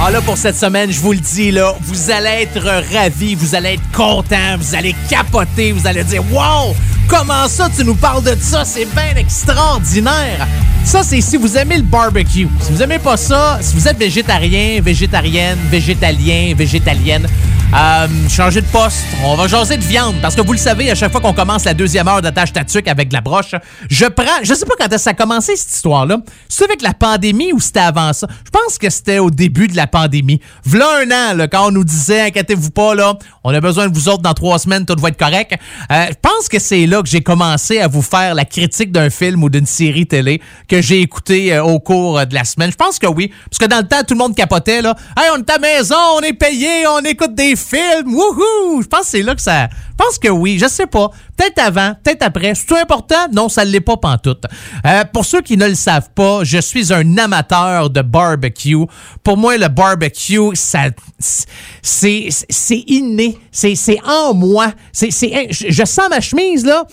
Ah là, pour cette semaine, je vous le dis, là, vous allez être ravis, vous allez être contents, vous allez capoter, vous allez dire Wow! Comment ça, tu nous parles de ça? C'est bien extraordinaire! Ça, c'est si vous aimez le barbecue. Si vous aimez pas ça, si vous êtes végétarien, végétarienne, végétalien, végétalienne, euh, changez de poste. On va jaser de viande. Parce que vous le savez, à chaque fois qu'on commence la deuxième heure d'attache tatuc avec de la broche, je prends. Je sais pas quand ça a commencé cette histoire-là. C'est avec la pandémie ou c'était avant ça? Je pense que c'était au début de la pandémie. V'là un an, là, quand on nous disait, inquiétez-vous pas, là, on a besoin de vous autres dans trois semaines, tout va être correct. Euh, je pense que c'est là que j'ai commencé à vous faire la critique d'un film ou d'une série télé que j'ai écouté euh, au cours de la semaine. Je pense que oui. Parce que dans le temps, tout le monde capotait, là. Hey, on est à maison, on est payé, on écoute des films, wouhou! Je pense que c'est là que ça. Je pense que oui, je sais pas. Peut-être avant, peut-être après. C'est tout important? Non, ça ne l'est pas pantoute. Euh, pour ceux qui ne le savent pas, je suis un amateur de barbecue. Pour moi, le barbecue, ça, c'est, c'est inné. C'est, en moi. C'est, je sens ma chemise, là.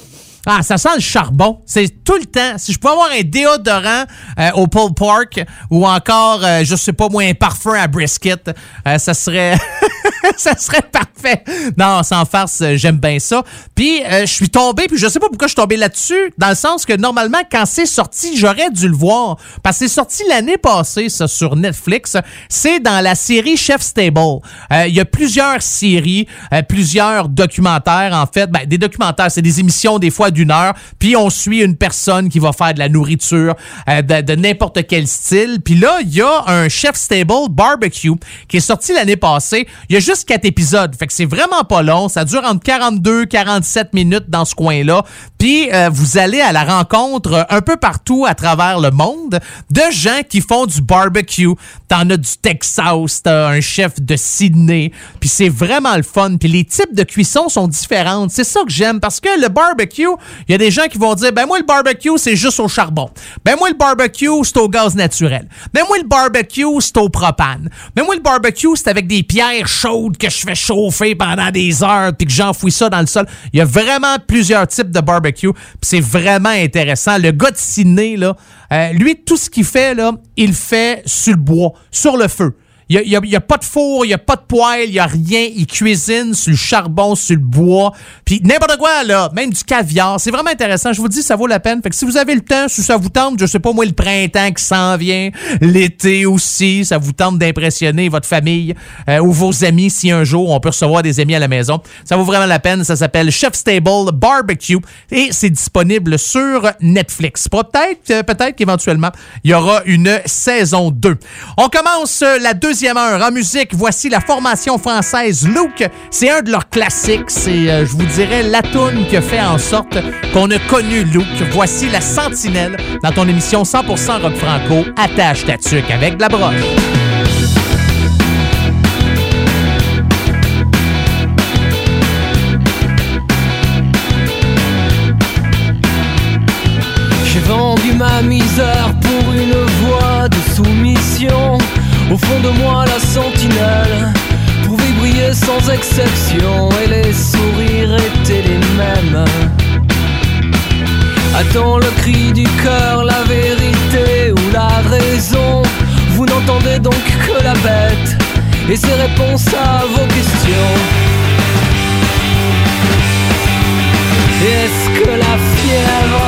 Ah, ça sent le charbon. C'est tout le temps. Si je pouvais avoir un déodorant euh, au pull park ou encore, euh, je sais pas moi, un parfum à brisket, euh, ça serait [laughs] ça serait parfait. Non, sans farce, j'aime bien ça. Puis je suis tombé, puis je sais pas pourquoi je suis tombé là-dessus, dans le sens que normalement, quand c'est sorti, j'aurais dû le voir. Parce que c'est sorti l'année passée, ça, sur Netflix. C'est dans la série Chef Stable. Il y a plusieurs séries, plusieurs documentaires, en fait. Ben, des documentaires, c'est des émissions des fois d'une heure, puis on suit une personne qui va faire de la nourriture euh, de, n'importe quel style. Puis là, il y a un Chef Stable Barbecue qui est sorti l'année passée. Il y a juste quatre épisodes, fait que c'est vraiment pas long. Ça dure entre 42 47 minutes dans ce coin-là. Puis euh, vous allez à la rencontre un peu partout à travers le monde de gens qui font du barbecue. T'en as du Texas, t'as un chef de Sydney, puis c'est vraiment le fun. Puis les types de cuisson sont différents. C'est ça que j'aime parce que le barbecue, il y a des gens qui vont dire ben moi le barbecue c'est juste au charbon. Ben moi le barbecue c'est au gaz naturel. Ben moi le barbecue c'est au propane. Ben moi le barbecue c'est avec des pierres chaudes que je fais chauffer pendant des heures puis que j'enfouis ça dans le sol. Il y a vraiment plusieurs types de barbecue, puis c'est vraiment intéressant. Le gars de Sydney là, euh, lui tout ce qu'il fait là, il fait sur le bois, sur le feu. Il n'y a, a pas de four, il n'y a pas de poêle, il n'y a rien. Il cuisine sur le charbon, sur le bois. Puis n'importe quoi, là. Même du caviar. C'est vraiment intéressant. Je vous dis, ça vaut la peine. Fait que si vous avez le temps, si ça vous tente, je sais pas moi, le printemps qui s'en vient, l'été aussi, ça vous tente d'impressionner votre famille euh, ou vos amis si un jour on peut recevoir des amis à la maison. Ça vaut vraiment la peine. Ça s'appelle Chef Stable Barbecue et c'est disponible sur Netflix. Peut-être, euh, peut-être qu'éventuellement, il y aura une saison 2. On commence euh, la deuxième en musique. Voici la formation française Luke. C'est un de leurs classiques. C'est, euh, je vous dirais, la toune qui fait en sorte qu'on a connu Luke. Voici la Sentinelle dans ton émission 100% rock franco. Attache ta tuque avec de la broche. J'ai vendu ma misère pour une voie de soumission. Au fond de moi, la sentinelle pouvait briller sans exception et les sourires étaient les mêmes. Attends le cri du cœur, la vérité ou la raison. Vous n'entendez donc que la bête et ses réponses à vos questions. Est-ce que la fièvre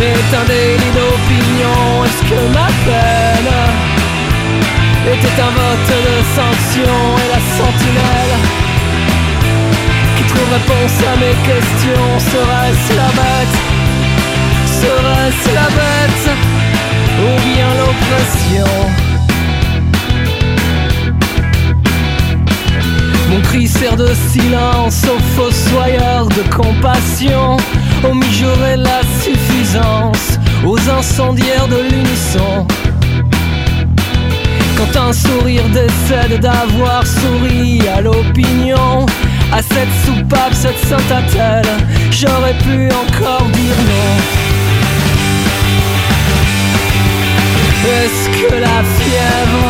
est un délit d'opinion? Est-ce que ma peine était un vote de sanction Et la sentinelle qui trouve réponse à mes questions. Serait-ce la bête? Serait-ce la bête? Ou bien l'oppression? Mon cri sert de silence aux fossoyeurs de compassion, aux mijaurés la suffisance, aux incendiaires de l'unisson. Quand un sourire décède d'avoir souri à l'opinion, à cette soupape, cette sainte-attelle, j'aurais pu encore dire non. Est-ce que la fièvre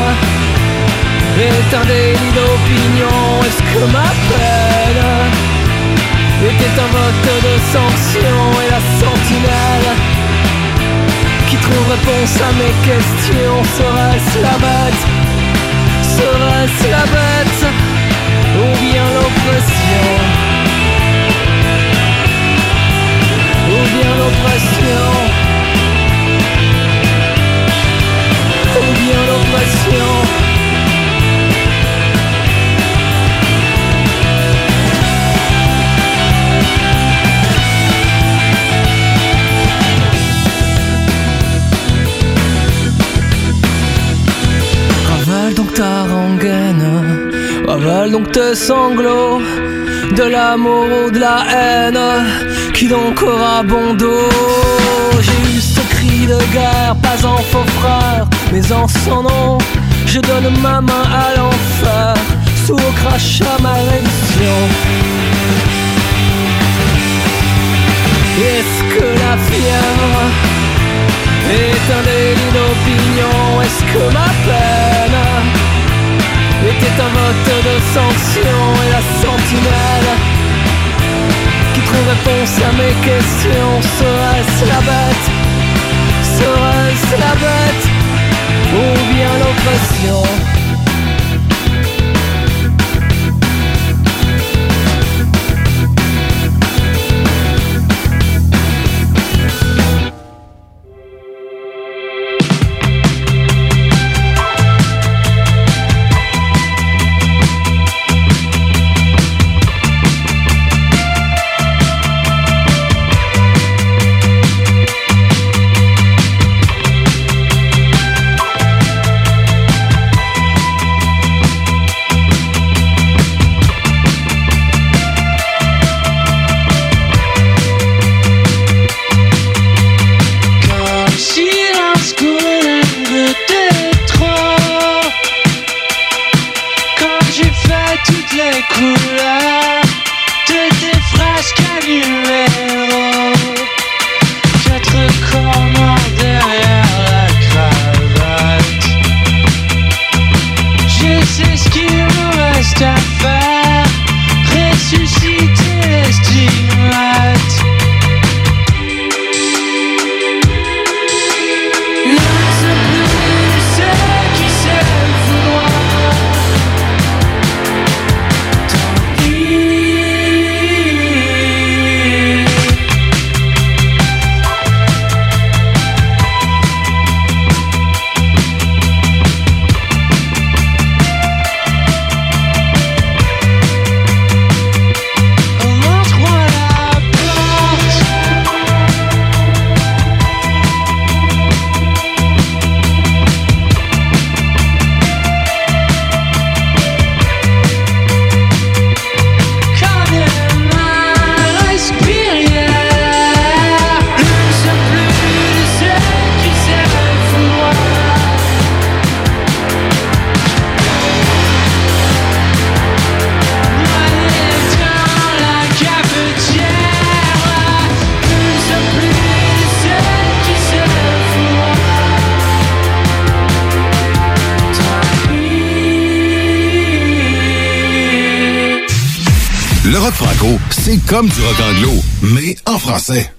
est un délit d'opinion? Est-ce que ma peine était un vote de sanction Et la sentinelle qui trouve réponse à mes questions Serait-ce la bête? Serait-ce la bête? Ou bien l'oppression? Ou bien l'oppression? Ou bien l'oppression? Ravale donc tes sanglots, de l'amour ou de la haine, qui donc aura bon dos J'ai eu ce cri de guerre, pas en faux frère, mais en son nom, je donne ma main à l'enfer, sous au crachat ma rémission. Est-ce que la fièvre est un délit d'opinion? Est-ce que ma peine était un vote de sanction Et la sentinelle qui trouve réponse à mes questions. Serait-ce la bête? Serait-ce la bête? Ou bien l'oppression? Comme du rock anglo, mais en français.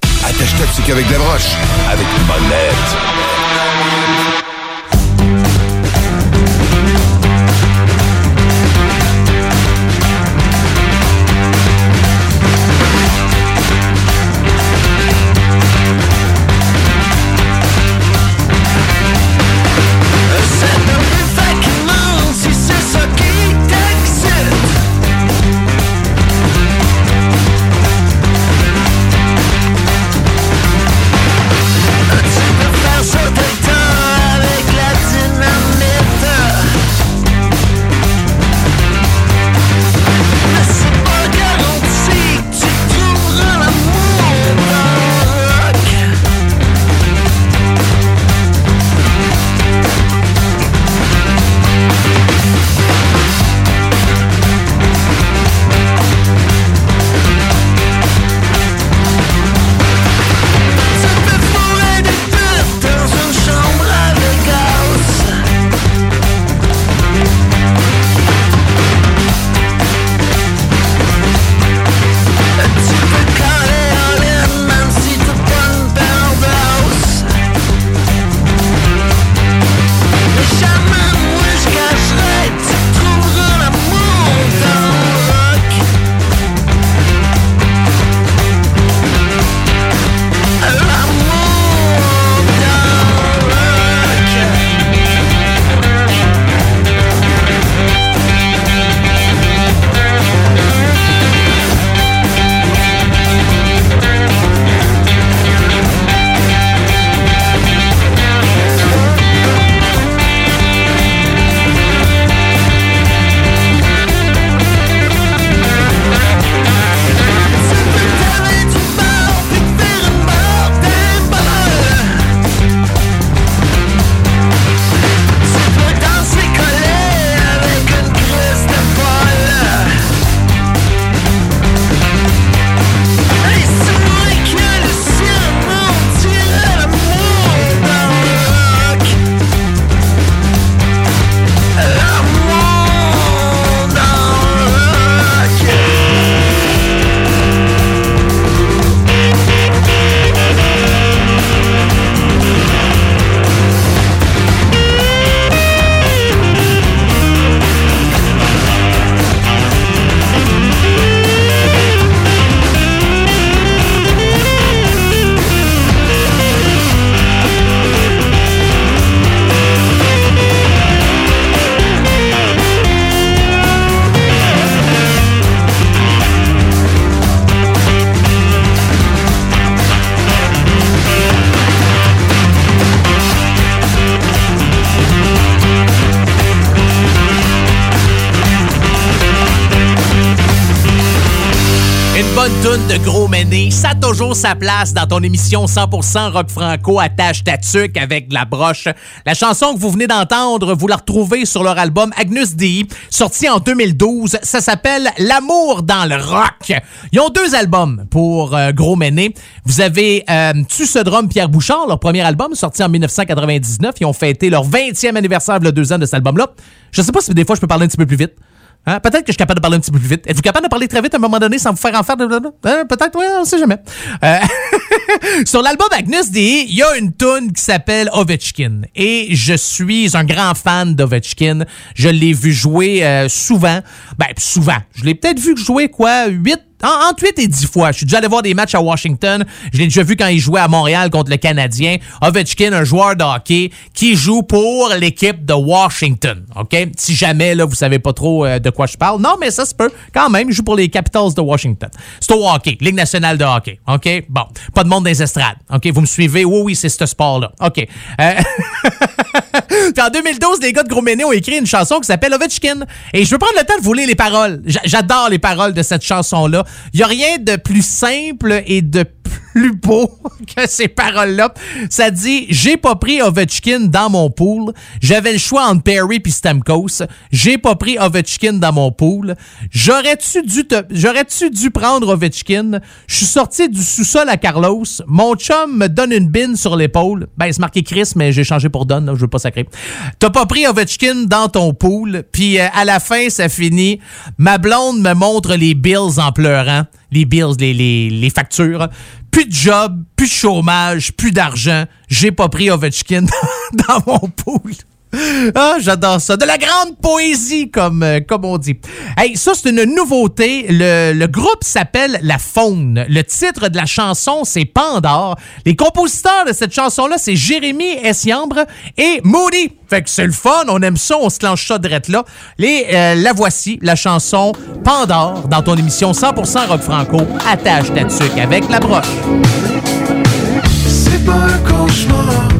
Sa place dans ton émission 100% rock franco attache ta tuque avec la broche. La chanson que vous venez d'entendre, vous la retrouvez sur leur album Agnus Dei, sorti en 2012. Ça s'appelle L'amour dans le rock. Ils ont deux albums pour euh, Gros Méné. Vous avez euh, Tu ce drum Pierre Bouchard, leur premier album, sorti en 1999. Ils ont fêté leur 20e anniversaire, le deux ans de cet album-là. Je sais pas si des fois je peux parler un petit peu plus vite. Hein? Peut-être que je suis capable de parler un petit peu plus vite. Êtes-vous capable de parler très vite à un moment donné sans vous faire en faire de... Hein? Peut-être, oui, on sait jamais. Euh, [laughs] Sur l'album Agnus Dei, il y a une tune qui s'appelle Ovechkin. Et je suis un grand fan d'Ovechkin. Je l'ai vu jouer euh, souvent. Ben, souvent. Je l'ai peut-être vu jouer, quoi, 8 en- entre 8 et 10 fois. Je suis déjà allé voir des matchs à Washington. Je l'ai déjà vu quand il jouait à Montréal contre le Canadien. Ovechkin, un joueur de hockey qui joue pour l'équipe de Washington. OK? Si jamais, là, vous savez pas trop euh, de quoi je parle. Non, mais ça se peut. Quand même, il joue pour les Capitals de Washington. C'est au hockey. Ligue nationale de hockey. OK? Bon. Pas de monde les estrades. OK? Vous me suivez? Oui, oui, c'est ce sport-là. OK. Euh, [laughs] en 2012, les gars de Gros ont écrit une chanson qui s'appelle Ovechkin. Et je veux prendre le temps de vous lire les paroles. J'a- J'adore les paroles de cette chanson-là. Il a rien de plus simple et de plus beau [laughs] que ces paroles-là. Ça dit J'ai pas pris Ovechkin dans mon pool. J'avais le choix entre Perry puis Stamkos. J'ai pas pris Ovechkin dans mon pool. J'aurais-tu dû prendre Ovechkin? Je suis sorti du sous-sol à Carlos. Mon chum me donne une bine sur l'épaule. Ben, c'est marqué Chris, mais j'ai changé pour Don, je veux pas sacrer. T'as pas pris Ovechkin dans ton pool, puis euh, à la fin, ça finit. Ma blonde me montre les bills en pleurant. Les bills, les, les factures. Plus de job, plus de chômage, plus d'argent. J'ai pas pris Ovechkin [laughs] dans mon pool. Ah, j'adore ça. De la grande poésie, comme, euh, comme on dit. Hey, ça, c'est une nouveauté. Le, le groupe s'appelle La Faune. Le titre de la chanson, c'est Pandore. Les compositeurs de cette chanson-là, c'est Jérémy Essiambre et Moody. Fait que c'est le fun, on aime ça, on se clenche ça direct là. Les, euh, la voici, la chanson Pandore, dans ton émission 100% rock franco. Attache ta tuque avec la broche. C'est pas un cauchemar.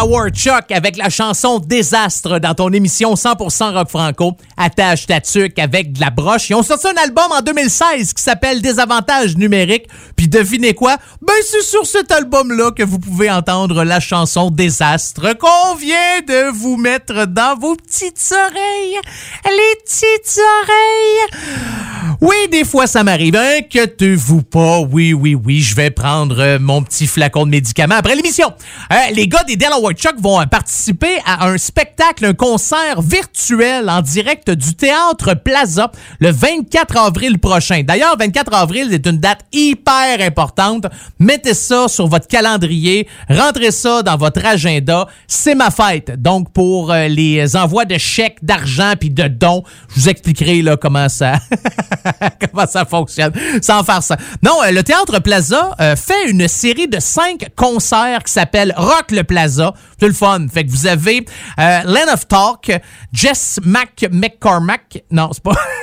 Delaware Chuck avec la chanson Désastre dans ton émission 100% rock franco. Attache ta tuque avec de la broche. Ils ont sorti un album en 2016 qui s'appelle Désavantages numériques. Puis devinez quoi? Ben, c'est sur cet album-là que vous pouvez entendre la chanson Désastre qu'on vient de vous mettre dans vos petites oreilles. Les petites oreilles. Oui, des fois, ça m'arrive. Inquiétez-vous pas. Oui, oui, oui, je vais prendre euh, mon petit flacon de médicaments après l'émission. Euh, les gars des Delaware Chuck vont euh, participer à un spectacle, un concert virtuel en direct du Théâtre Plaza le 24 avril prochain. D'ailleurs, 24 avril est une date hyper importante. Mettez ça sur votre calendrier. Rentrez ça dans votre agenda. C'est ma fête. Donc, pour les envois de chèques, d'argent puis de dons, je vous expliquerai là, comment ça... [laughs] [laughs] comment ça fonctionne, sans faire ça. Non, euh, le Théâtre Plaza euh, fait une série de cinq concerts qui s'appelle Rock le Plaza. C'est le fun. Fait que vous avez euh, Land of Talk, Jess Mac McCormack. Non, c'est pas... [laughs]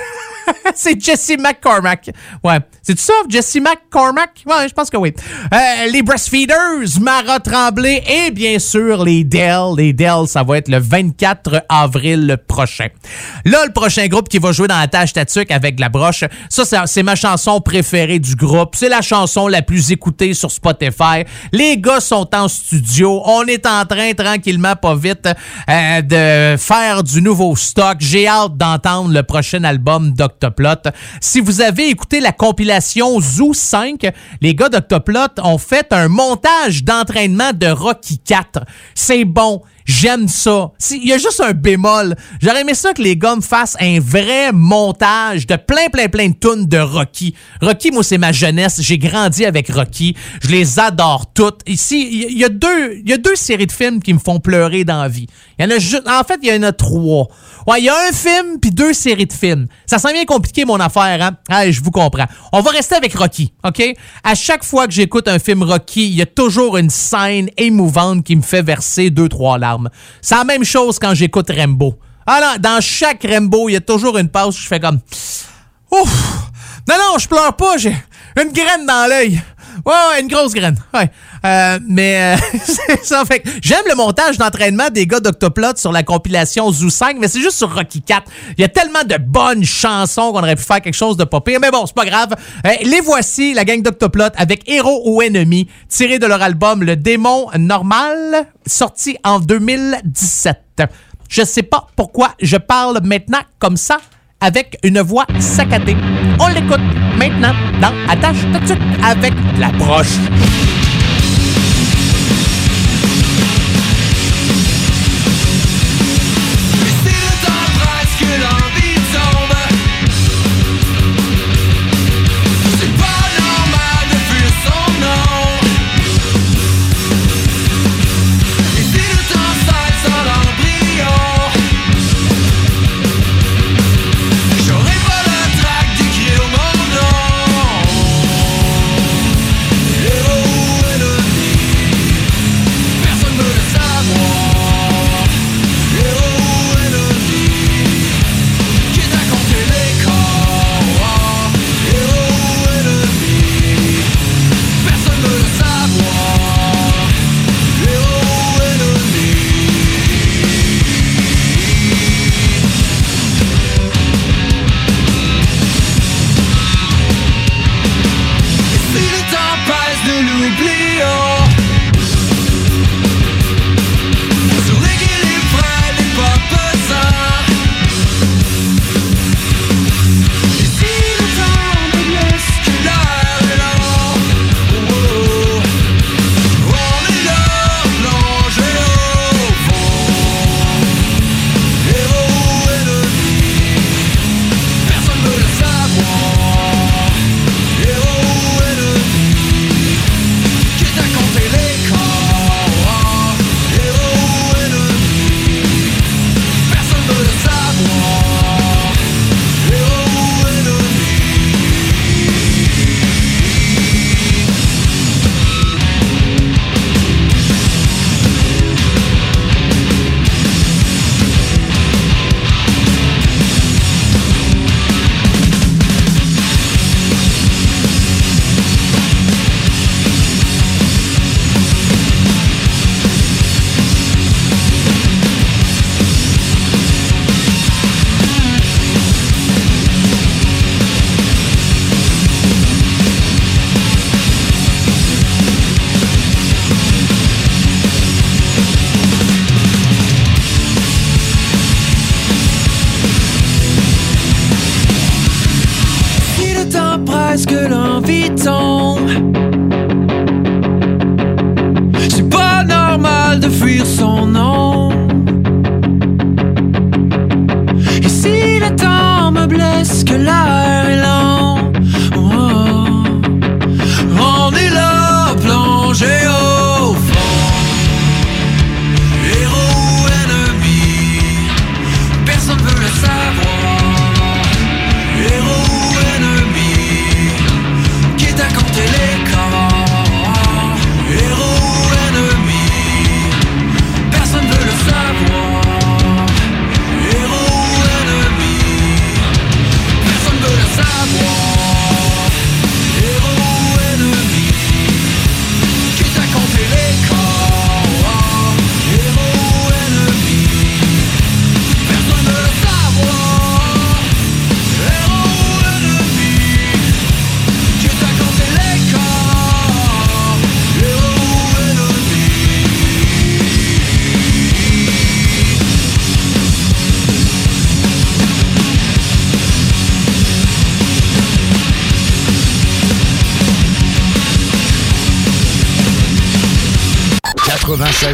[laughs] c'est Jesse McCormack. Ouais. C'est ça, Jesse McCormack? Ouais, je pense que oui. Euh, les Breastfeeders, Mara Tremblay et bien sûr les Dell. Les Dell, ça va être le 24 avril prochain. Là, le prochain groupe qui va jouer dans la tâche tatuc avec la broche, ça, c'est- ma chanson préférée du groupe. C'est la chanson la plus écoutée sur Spotify. Les gars sont en studio. On est en train, tranquillement, pas vite, euh, de faire du nouveau stock. J'ai hâte d'entendre le prochain album Si vous avez écouté la compilation Zoo 5, les gars d'Octoplot ont fait un montage d'entraînement de Rocky 4. C'est bon. J'aime ça. Il y a juste un bémol. J'aurais aimé ça que les gars me fassent un vrai montage de plein, plein, plein de tunes de Rocky. Rocky, moi, c'est ma jeunesse. J'ai grandi avec Rocky. Je les adore toutes. Ici, il y- il y, a deux, il y a deux séries de films qui me font pleurer dans la vie. Il y en a juste, en fait, il y en a trois. Ouais, il y a un film puis deux séries de films. Ça sent bien compliqué, mon affaire, hein? Ah, je vous comprends. On va rester avec Rocky, OK? À chaque fois que j'écoute un film Rocky, il y a toujours une scène émouvante qui me fait verser deux, trois larmes. C'est la même chose quand j'écoute Rambo. Alors, dans chaque Rambo, il y a toujours une pause où je fais comme... Ouf! Non, non, je pleure pas, j'ai une graine dans l'œil. Ouais, ouais, une grosse graine. Ouais. Euh, mais euh, [laughs] ça. Fait j'aime le montage d'entraînement des gars d'Octoplot sur la compilation Zoo 5, mais c'est juste sur Rocky 4. Il y a tellement de bonnes chansons qu'on aurait pu faire quelque chose de pas pire. Mais bon, c'est pas grave. Euh, les voici, la gang d'Octoplot, avec Héros ou Ennemi, tiré de leur album Le Démon Normal, sorti en 2017. Je sais pas pourquoi je parle maintenant comme ça avec une voix saccadée. On l'écoute maintenant dans Attache tout avec la broche.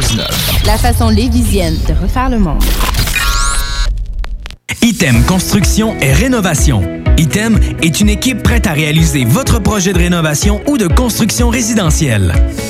96.9. La façon lévisienne de refaire le monde. Item Construction et Rénovation. Item est une équipe prête à réaliser votre projet de rénovation ou de construction résidentielle.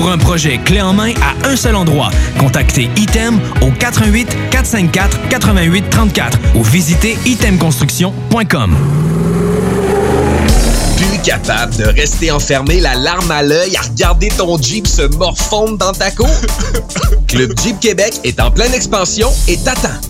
Pour un projet clé en main à un seul endroit, contactez Item au 88 454 88 34 ou visitez itemconstruction.com. Plus capable de rester enfermé la larme à l'œil à regarder ton Jeep se morfondre dans ta cour? [laughs] Club Jeep Québec est en pleine expansion et t'attend.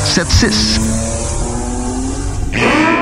681 4476.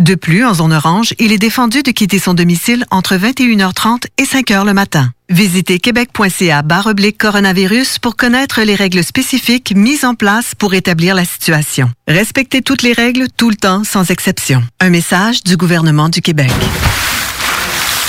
De plus, en zone orange, il est défendu de quitter son domicile entre 21h30 et 5h le matin. Visitez québec.ca oblique coronavirus pour connaître les règles spécifiques mises en place pour établir la situation. Respectez toutes les règles tout le temps, sans exception. Un message du gouvernement du Québec.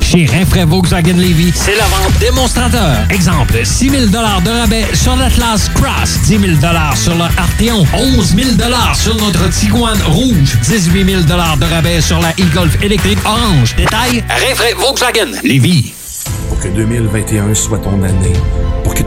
Chez Rinfraie Volkswagen Levy, c'est la vente démonstrateur. Exemple, 6 000 de rabais sur l'Atlas Cross, 10 000 sur le Arteon, 11 000 sur notre Tiguan Rouge, 18 000 de rabais sur la e-Golf électrique orange. Détail, Rinfraie Volkswagen Levy. Pour que 2021 soit ton année,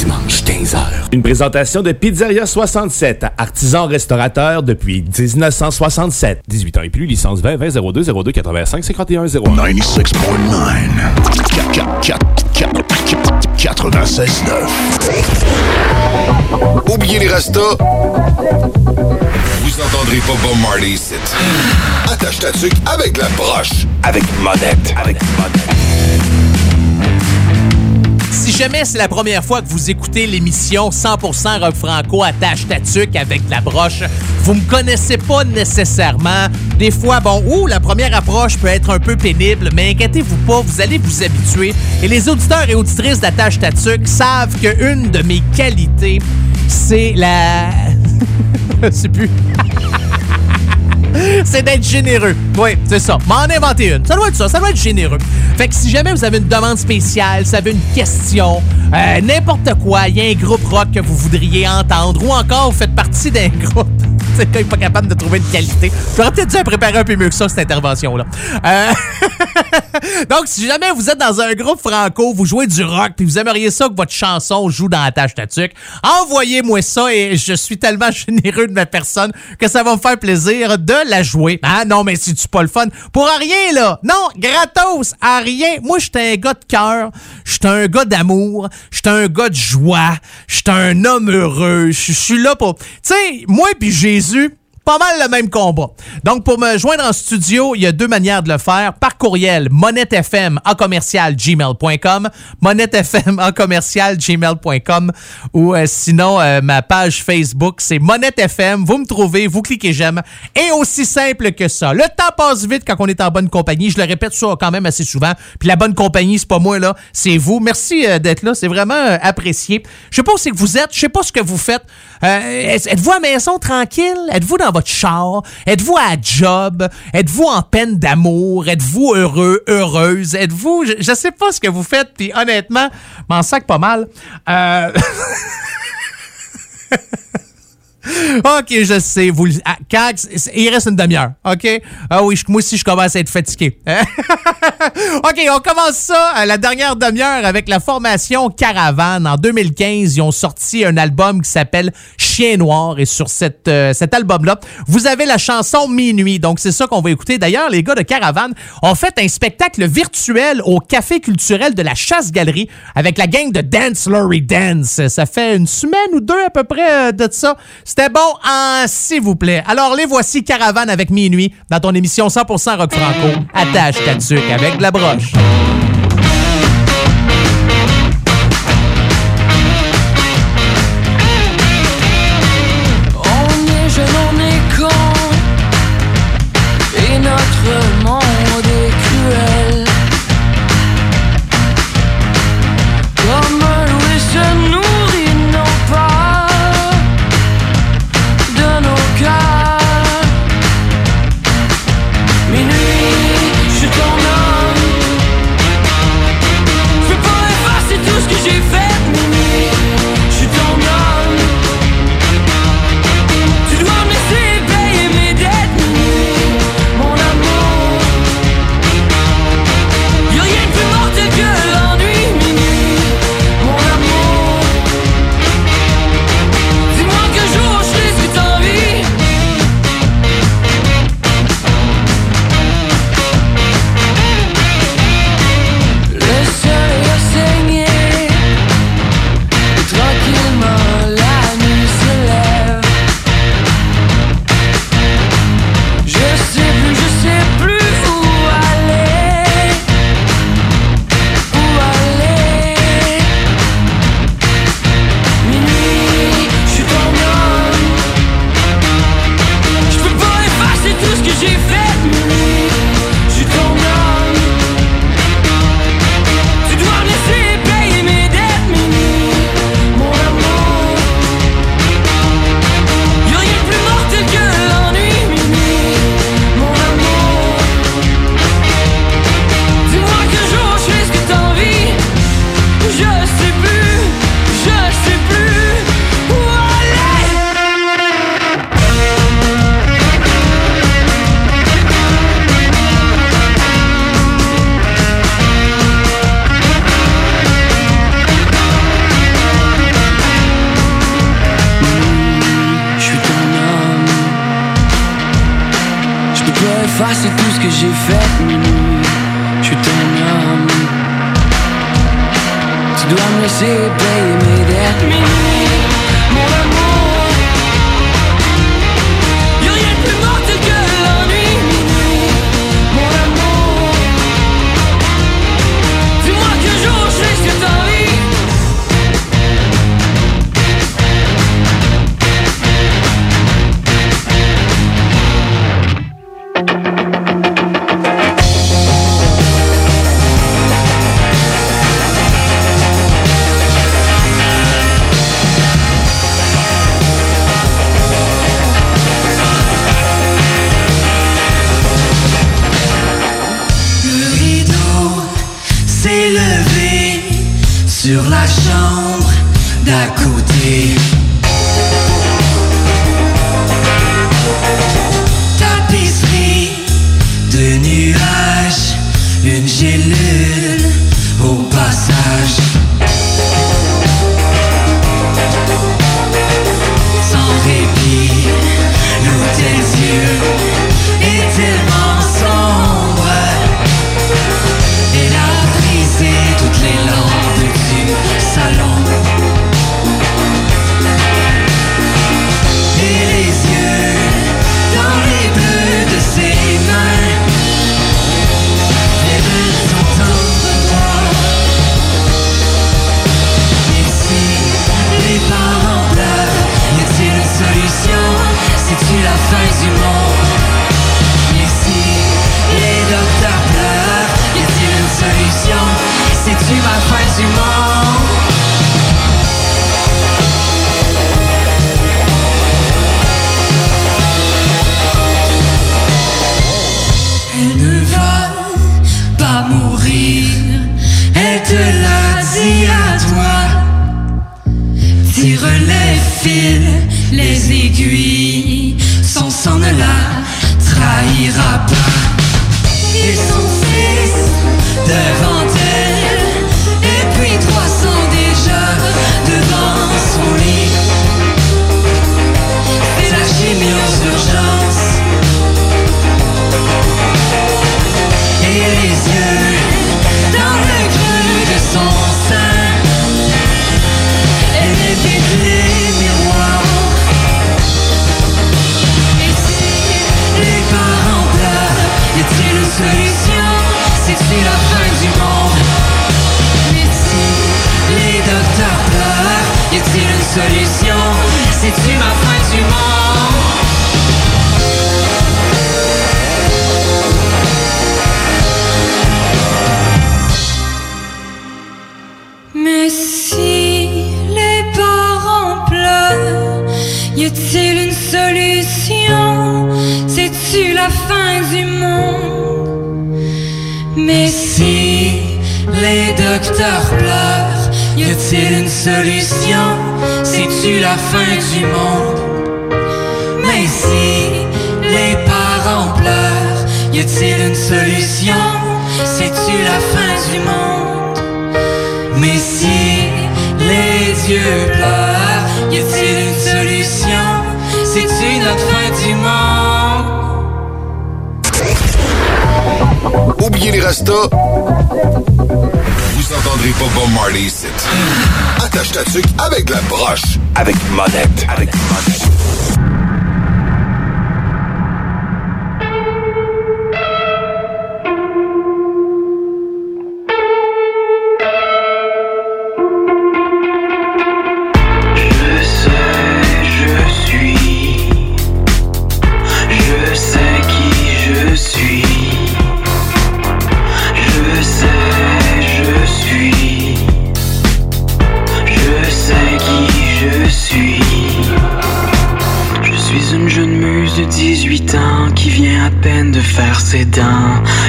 Dimanches, 15h. Une présentation de Pizzeria 67, artisan restaurateur depuis 1967. 18 ans et plus, licence 20 20 02 02 85 51 01. 96.9. Oubliez les restos. Vous entendrez pas Bob Marley ici. Attache ta tuque avec la broche. Avec monette. Avec Si jamais c'est la première fois que vous écoutez l'émission 100% Rock Franco attache ta tuque avec la broche, vous me connaissez pas nécessairement. Des fois, bon, ouh, la première approche peut être un peu pénible, mais inquiétez-vous pas, vous allez vous habituer. Et les auditeurs et auditrices d'attache ta tuque savent qu'une de mes qualités, c'est la... [laughs] Je sais plus. C'est d'être généreux. Oui, c'est ça. M'en inventer une. Ça doit être ça. Ça doit être généreux. Fait que si jamais vous avez une demande spéciale, vous avez une question, euh, n'importe quoi, il y a un groupe rock que vous voudriez entendre ou encore vous faites partie d'un [laughs] groupe. C'est quand même pas capable de trouver une qualité. Peut-être dû préparer un peu mieux que ça, cette intervention-là. Euh, [laughs] Donc, si jamais vous êtes dans un groupe franco, vous jouez du rock, puis vous aimeriez ça que votre chanson joue dans la tâche tatuc, envoyez-moi ça et je suis tellement [laughs] généreux de ma personne que ça va me faire plaisir de la jouer. Ah non, mais c'est-tu pas le fun? Pour rien, là! Non, gratos, à rien. Moi, j'étais un gars de cœur, j'étais un gars d'amour, j'étais un gars de joie, j'étais un homme heureux, je suis là pour... Tu sais, moi puis Jésus, pas mal le même combat. Donc, pour me joindre en studio, il y a deux manières de le faire. Par courriel, monettefm en commercial gmail.com, monettefm en commercial gmail.com ou euh, sinon, euh, ma page Facebook, c'est monettefm. Vous me trouvez, vous cliquez j'aime. Et aussi simple que ça. Le temps passe vite quand on est en bonne compagnie. Je le répète ça quand même assez souvent. Puis la bonne compagnie, c'est pas moi, là, c'est vous. Merci euh, d'être là. C'est vraiment apprécié. Je sais pas où c'est que vous êtes. Je sais pas ce que vous faites. Euh, Êtes-vous à maison tranquille? Êtes-vous dans votre char? Êtes-vous à job? Êtes-vous en peine d'amour? Êtes-vous heureux, heureuse? Êtes-vous... Je, je sais pas ce que vous faites, puis honnêtement, m'en sac pas mal. Euh... [laughs] OK, je sais. Vous, il reste une demi-heure. OK? Ah oui, moi aussi, je commence à être fatigué. [laughs] OK, on commence ça, euh, la dernière demi-heure, avec la formation Caravane. En 2015, ils ont sorti un album qui s'appelle Chien Noir. Et sur euh, cet album-là, vous avez la chanson Minuit. Donc, c'est ça qu'on va écouter. D'ailleurs, les gars de Caravane ont fait un spectacle virtuel au Café culturel de la Chasse-Galerie avec la gang de Dance Lorry Dance. Ça fait une semaine ou deux à peu près euh, de ça. C'était bon, hein, s'il vous plaît. Alors, les voici Caravane avec Minuit dans ton émission 100% Rock Franco. Attache ta avec de la broche.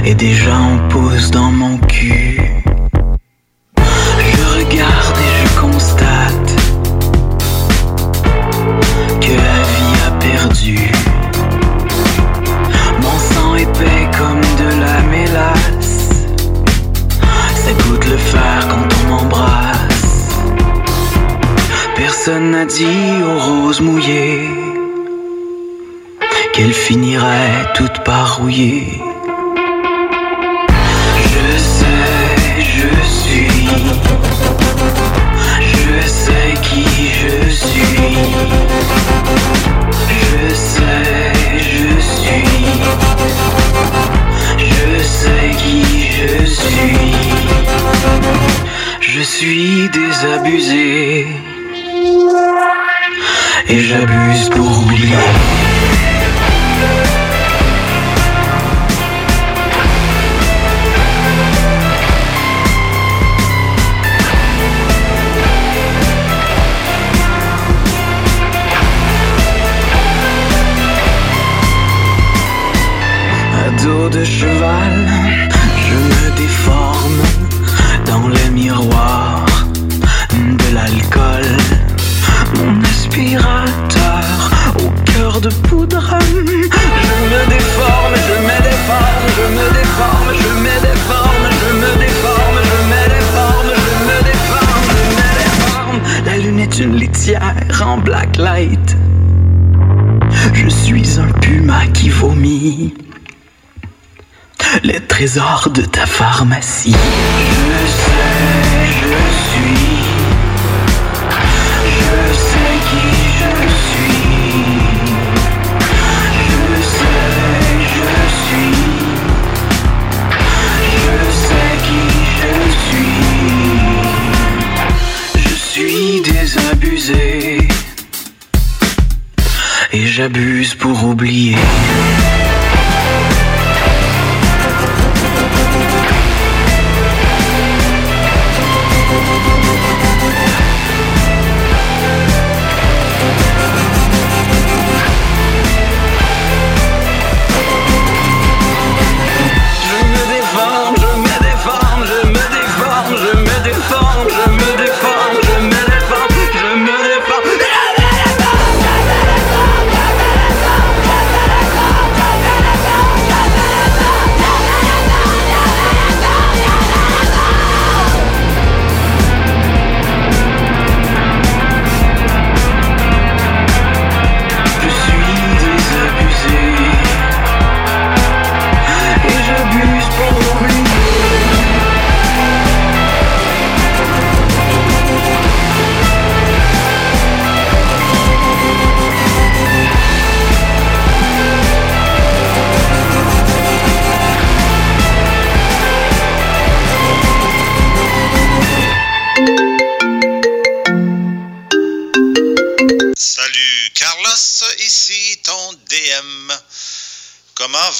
Et déjà on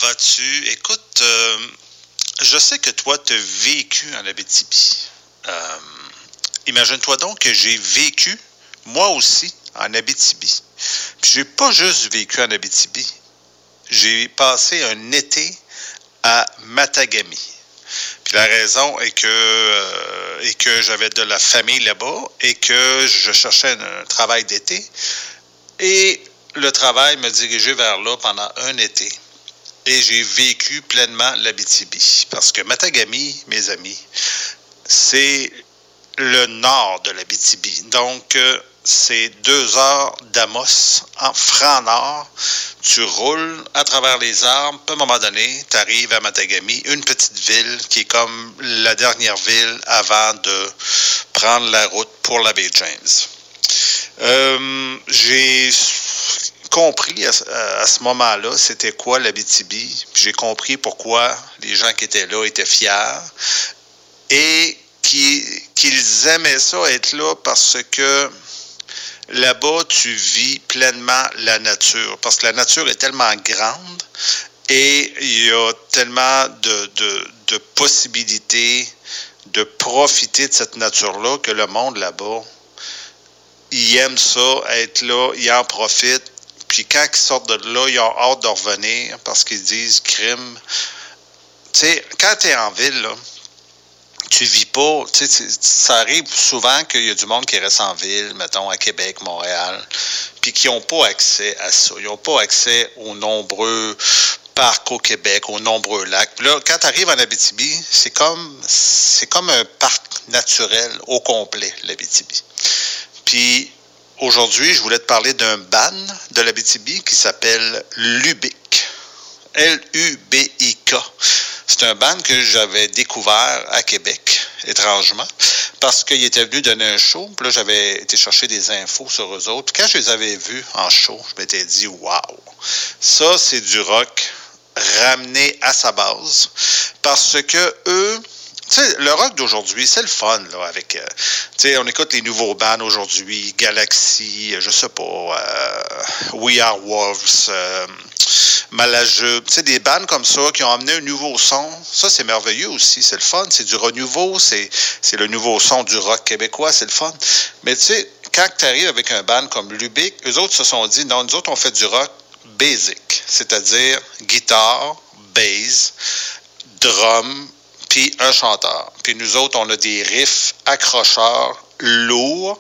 vas-tu? Écoute, euh, je sais que toi, tu as vécu en Abitibi. Euh, Imagine-toi donc que j'ai vécu, moi aussi, en Abitibi. Puis j'ai pas juste vécu en Abitibi. J'ai passé un été à Matagami. Puis la raison est que, euh, j'avais de la famille là-bas et que je cherchais un, un travail d'été. Et le travail me dirigeait vers là pendant un été. Et j'ai vécu pleinement l'Abitibi. Parce que Matagami, mes amis, c'est le nord de l'Abitibi. Donc, euh, c'est deux heures d'Amos en franc nord. Tu roules à travers les arbres. À un moment donné, tu arrives à Matagami, une petite ville qui est comme la dernière ville avant de prendre la route pour la baie James. Euh, j'ai compris à, ce- moment-là c'était quoi l'Abitibi. J'ai compris pourquoi les gens qui étaient là étaient fiers et qui- qu'ils aimaient ça être là parce que là-bas, tu vis pleinement la nature. Parce que la nature est tellement grande et il y a tellement de, de- possibilités de profiter de cette nature-là que le monde là-bas, ils aiment ça, être là, ils en profitent. Puis quand ils sortent de là, ils ont hâte de revenir parce qu'ils disent crime. Tu sais, quand tu es en ville, là, tu vis pas. Ça arrive souvent qu'il y a du monde qui reste en ville, mettons à Québec, Montréal, puis qui n'ont pas accès à ça. Ils n'ont pas accès aux nombreux parcs au Québec, aux nombreux lacs. Puis là, quand tu arrives en Abitibi, c'est comme c'est comme un parc naturel au complet, l'Abitibi. Puis aujourd'hui, je voulais te parler d'un ban de la BTB qui s'appelle Lubic. L-U-B-I-K. C'est un ban que j'avais découvert à Québec, étrangement, parce qu'il était venu donner un show. Puis là, j'avais été chercher des infos sur eux autres. Quand je les avais vus en show, je m'étais dit, waouh, ça, c'est du rock ramené à sa base. Parce que eux, le rock d'aujourd'hui, c'est le fun, là, avec, euh, tu on écoute les nouveaux bands aujourd'hui, Galaxy, euh, je sais pas, euh, We Are Wolves, euh, Malajube, tu des bands comme ça qui ont amené un nouveau son. Ça, c'est merveilleux aussi, c'est le fun, c'est du renouveau, c'est, c'est le nouveau son du rock québécois, c'est le fun. Mais tu sais, quand tu arrives avec un band comme Lubic, eux autres se sont dit, non, nous autres, on fait du rock basic, c'est-à-dire guitare, bass, drum, puis un chanteur. Puis nous autres, on a des riffs accrocheurs, lourds,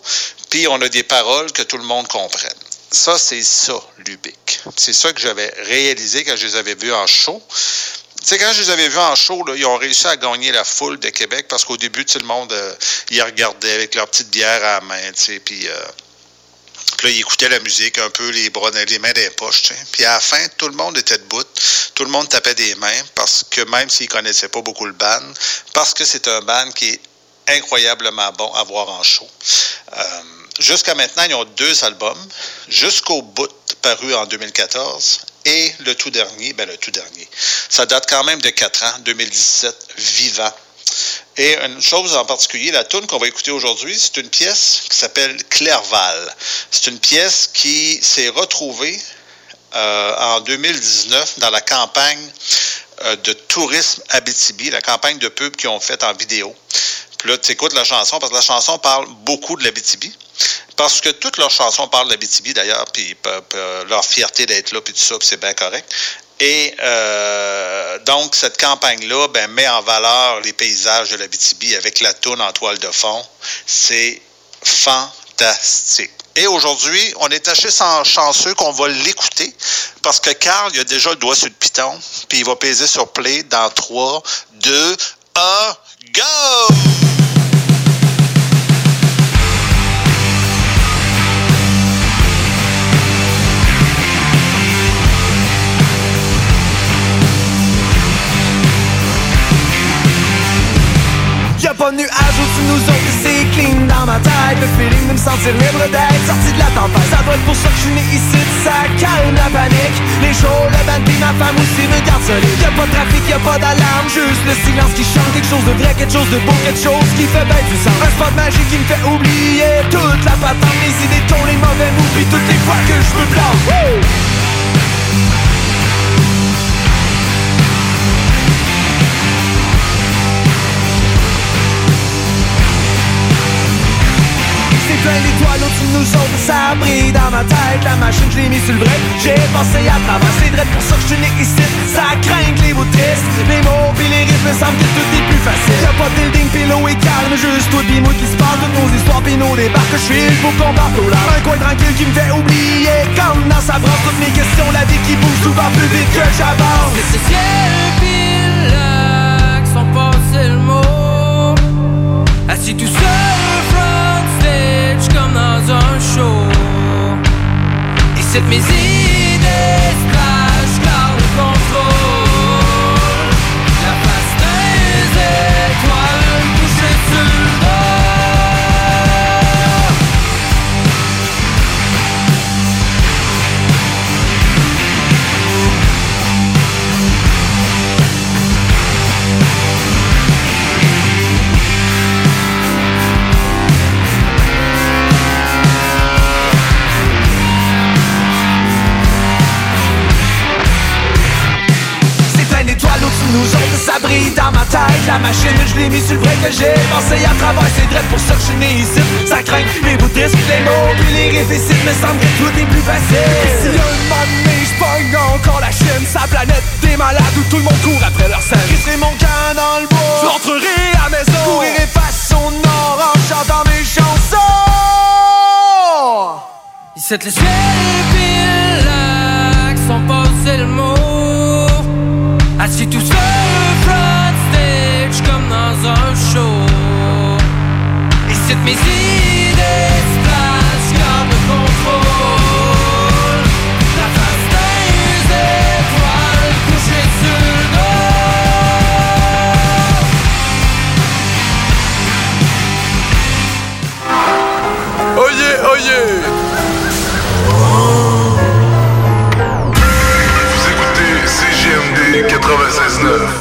puis on a des paroles que tout le monde comprenne. Ça, c'est ça, Lubic. C'est ça que j'avais réalisé quand je les avais vus en show. Tu sais, quand je les avais vus en show, là, ils ont réussi à gagner la foule de Québec parce qu'au début, tout le monde, euh, ils regardaient avec leur petite bière à la main, tu sais, puis... euh, là, ils écoutaient la musique un peu, les bras les mains dans les poches. Puis à la fin, tout le monde était debout. Tout le monde tapait des mains parce que même s'ils ne connaissaient pas beaucoup le band, parce que c'est un band qui est incroyablement bon à voir en show. Euh, Jusqu'à maintenant, ils ont deux albums. Jusqu'au bout, paru en 2014. Et le tout dernier, ben le tout dernier. Ça date quand même de 4 ans, 2017, vivant. Et une chose en particulier, la tune qu'on va écouter aujourd'hui, c'est une pièce qui s'appelle Clerval. C'est une pièce qui s'est retrouvée euh, en 2019 dans la campagne euh, de tourisme Abitibi, la campagne de pub qu'ils ont faite en vidéo. Puis là, tu écoutes la chanson, parce que la chanson parle beaucoup de l'Abitibi. Parce que toutes leurs chansons parlent de l'Abitibi, d'ailleurs, puis p- leur fierté d'être là, puis tout ça, puis c'est bien correct. Et euh, donc, cette campagne-là ben, met en valeur les paysages de l'Abitibi avec la toune en toile de fond. C'est fantastique. Et aujourd'hui, on est assez chan- chanceux qu'on va l'écouter parce que Carl, il a déjà le doigt sur le piton, puis il va peser sur play dans 3, 2, 1, go! Au-dessus de nous autres, c'est clean dans ma tête? Le feeling de me sentir libre d'être sorti de la tempête. Ça doit être pour ça que je suis né ici, ça calme la panique. Les jours, le band puis ma femme aussi me garde solide. Y'a pas de trafic, y'a pas d'alarme, juste le silence qui chante. Quelque chose de vrai, quelque chose de beau, quelque chose qui fait bien du sens. Un spot magique qui me fait oublier toute la patente. Mes idées tournent, les mauvais mots, puis toutes les fois que je me plante plein d'étoiles au-dessus de nous autres, ça brille dans ma tête. La machine, je l'ai mis sur le break, j'ai passé à travers C'est vrai pour ça que je suis né ici, ça craint que les mots tristes Les mots pis les me semblent que tout est plus facile. Y'a pas de building, pis l'eau est calme, juste toi pis moi qui se parle Toutes nos histoires pis nos débats je suis pour qu'on parte au large Un coin tranquille qui me fait oublier, comme dans sa branche Toutes mes questions, la vie qui bouge souvent plus vite que j'avance. C'est ce ciel pis lac le mot. Assis tout seul show Et c'est mes idées brille dans ma tête. La machine, je l'ai mis sur le vrai que j'ai pensé à travers. C'est vrai pour ça que je suis né ici. Ça craint les bouts tristes, les mots puis les riffs ici Me semble que tout est plus facile. Si un moment donné, je pogne encore la Chine Sa planète. Des malades où tout le monde court après leur scène. Je serai mon camp dans le bois. Je rentrerai à la maison. Courirai face au nord en chantant mes chansons. Ici le ciel le lac sont passés le mot Assis tout seul front stage comme dans un show. Ici mes idées 96.9.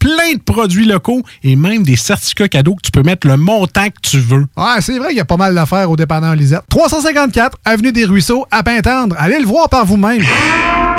plein de produits locaux et même des certificats cadeaux que tu peux mettre le montant que tu veux. Ouais, c'est vrai qu'il y a pas mal d'affaires au dépanneur Lisette. 354 Avenue des Ruisseaux, à Pintendre. Allez le voir par vous-même.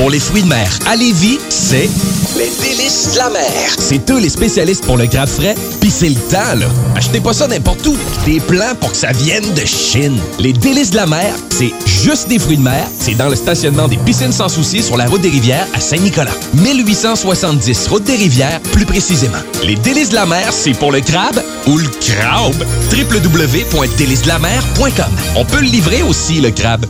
Pour les fruits de mer à Lévis, c'est Les délices de la mer. C'est eux les spécialistes pour le crabe frais, pis c'est le temps, là. Achetez pas ça n'importe où. Des plans pour que ça vienne de Chine. Les délices de la mer, c'est juste des fruits de mer. C'est dans le stationnement des piscines sans souci sur la route des rivières à Saint-Nicolas. 1870, route des rivières, plus précisément. Les délices de la mer, c'est pour le crabe ou le crabe. www.délicesdelamer.com On peut le livrer aussi, le crabe.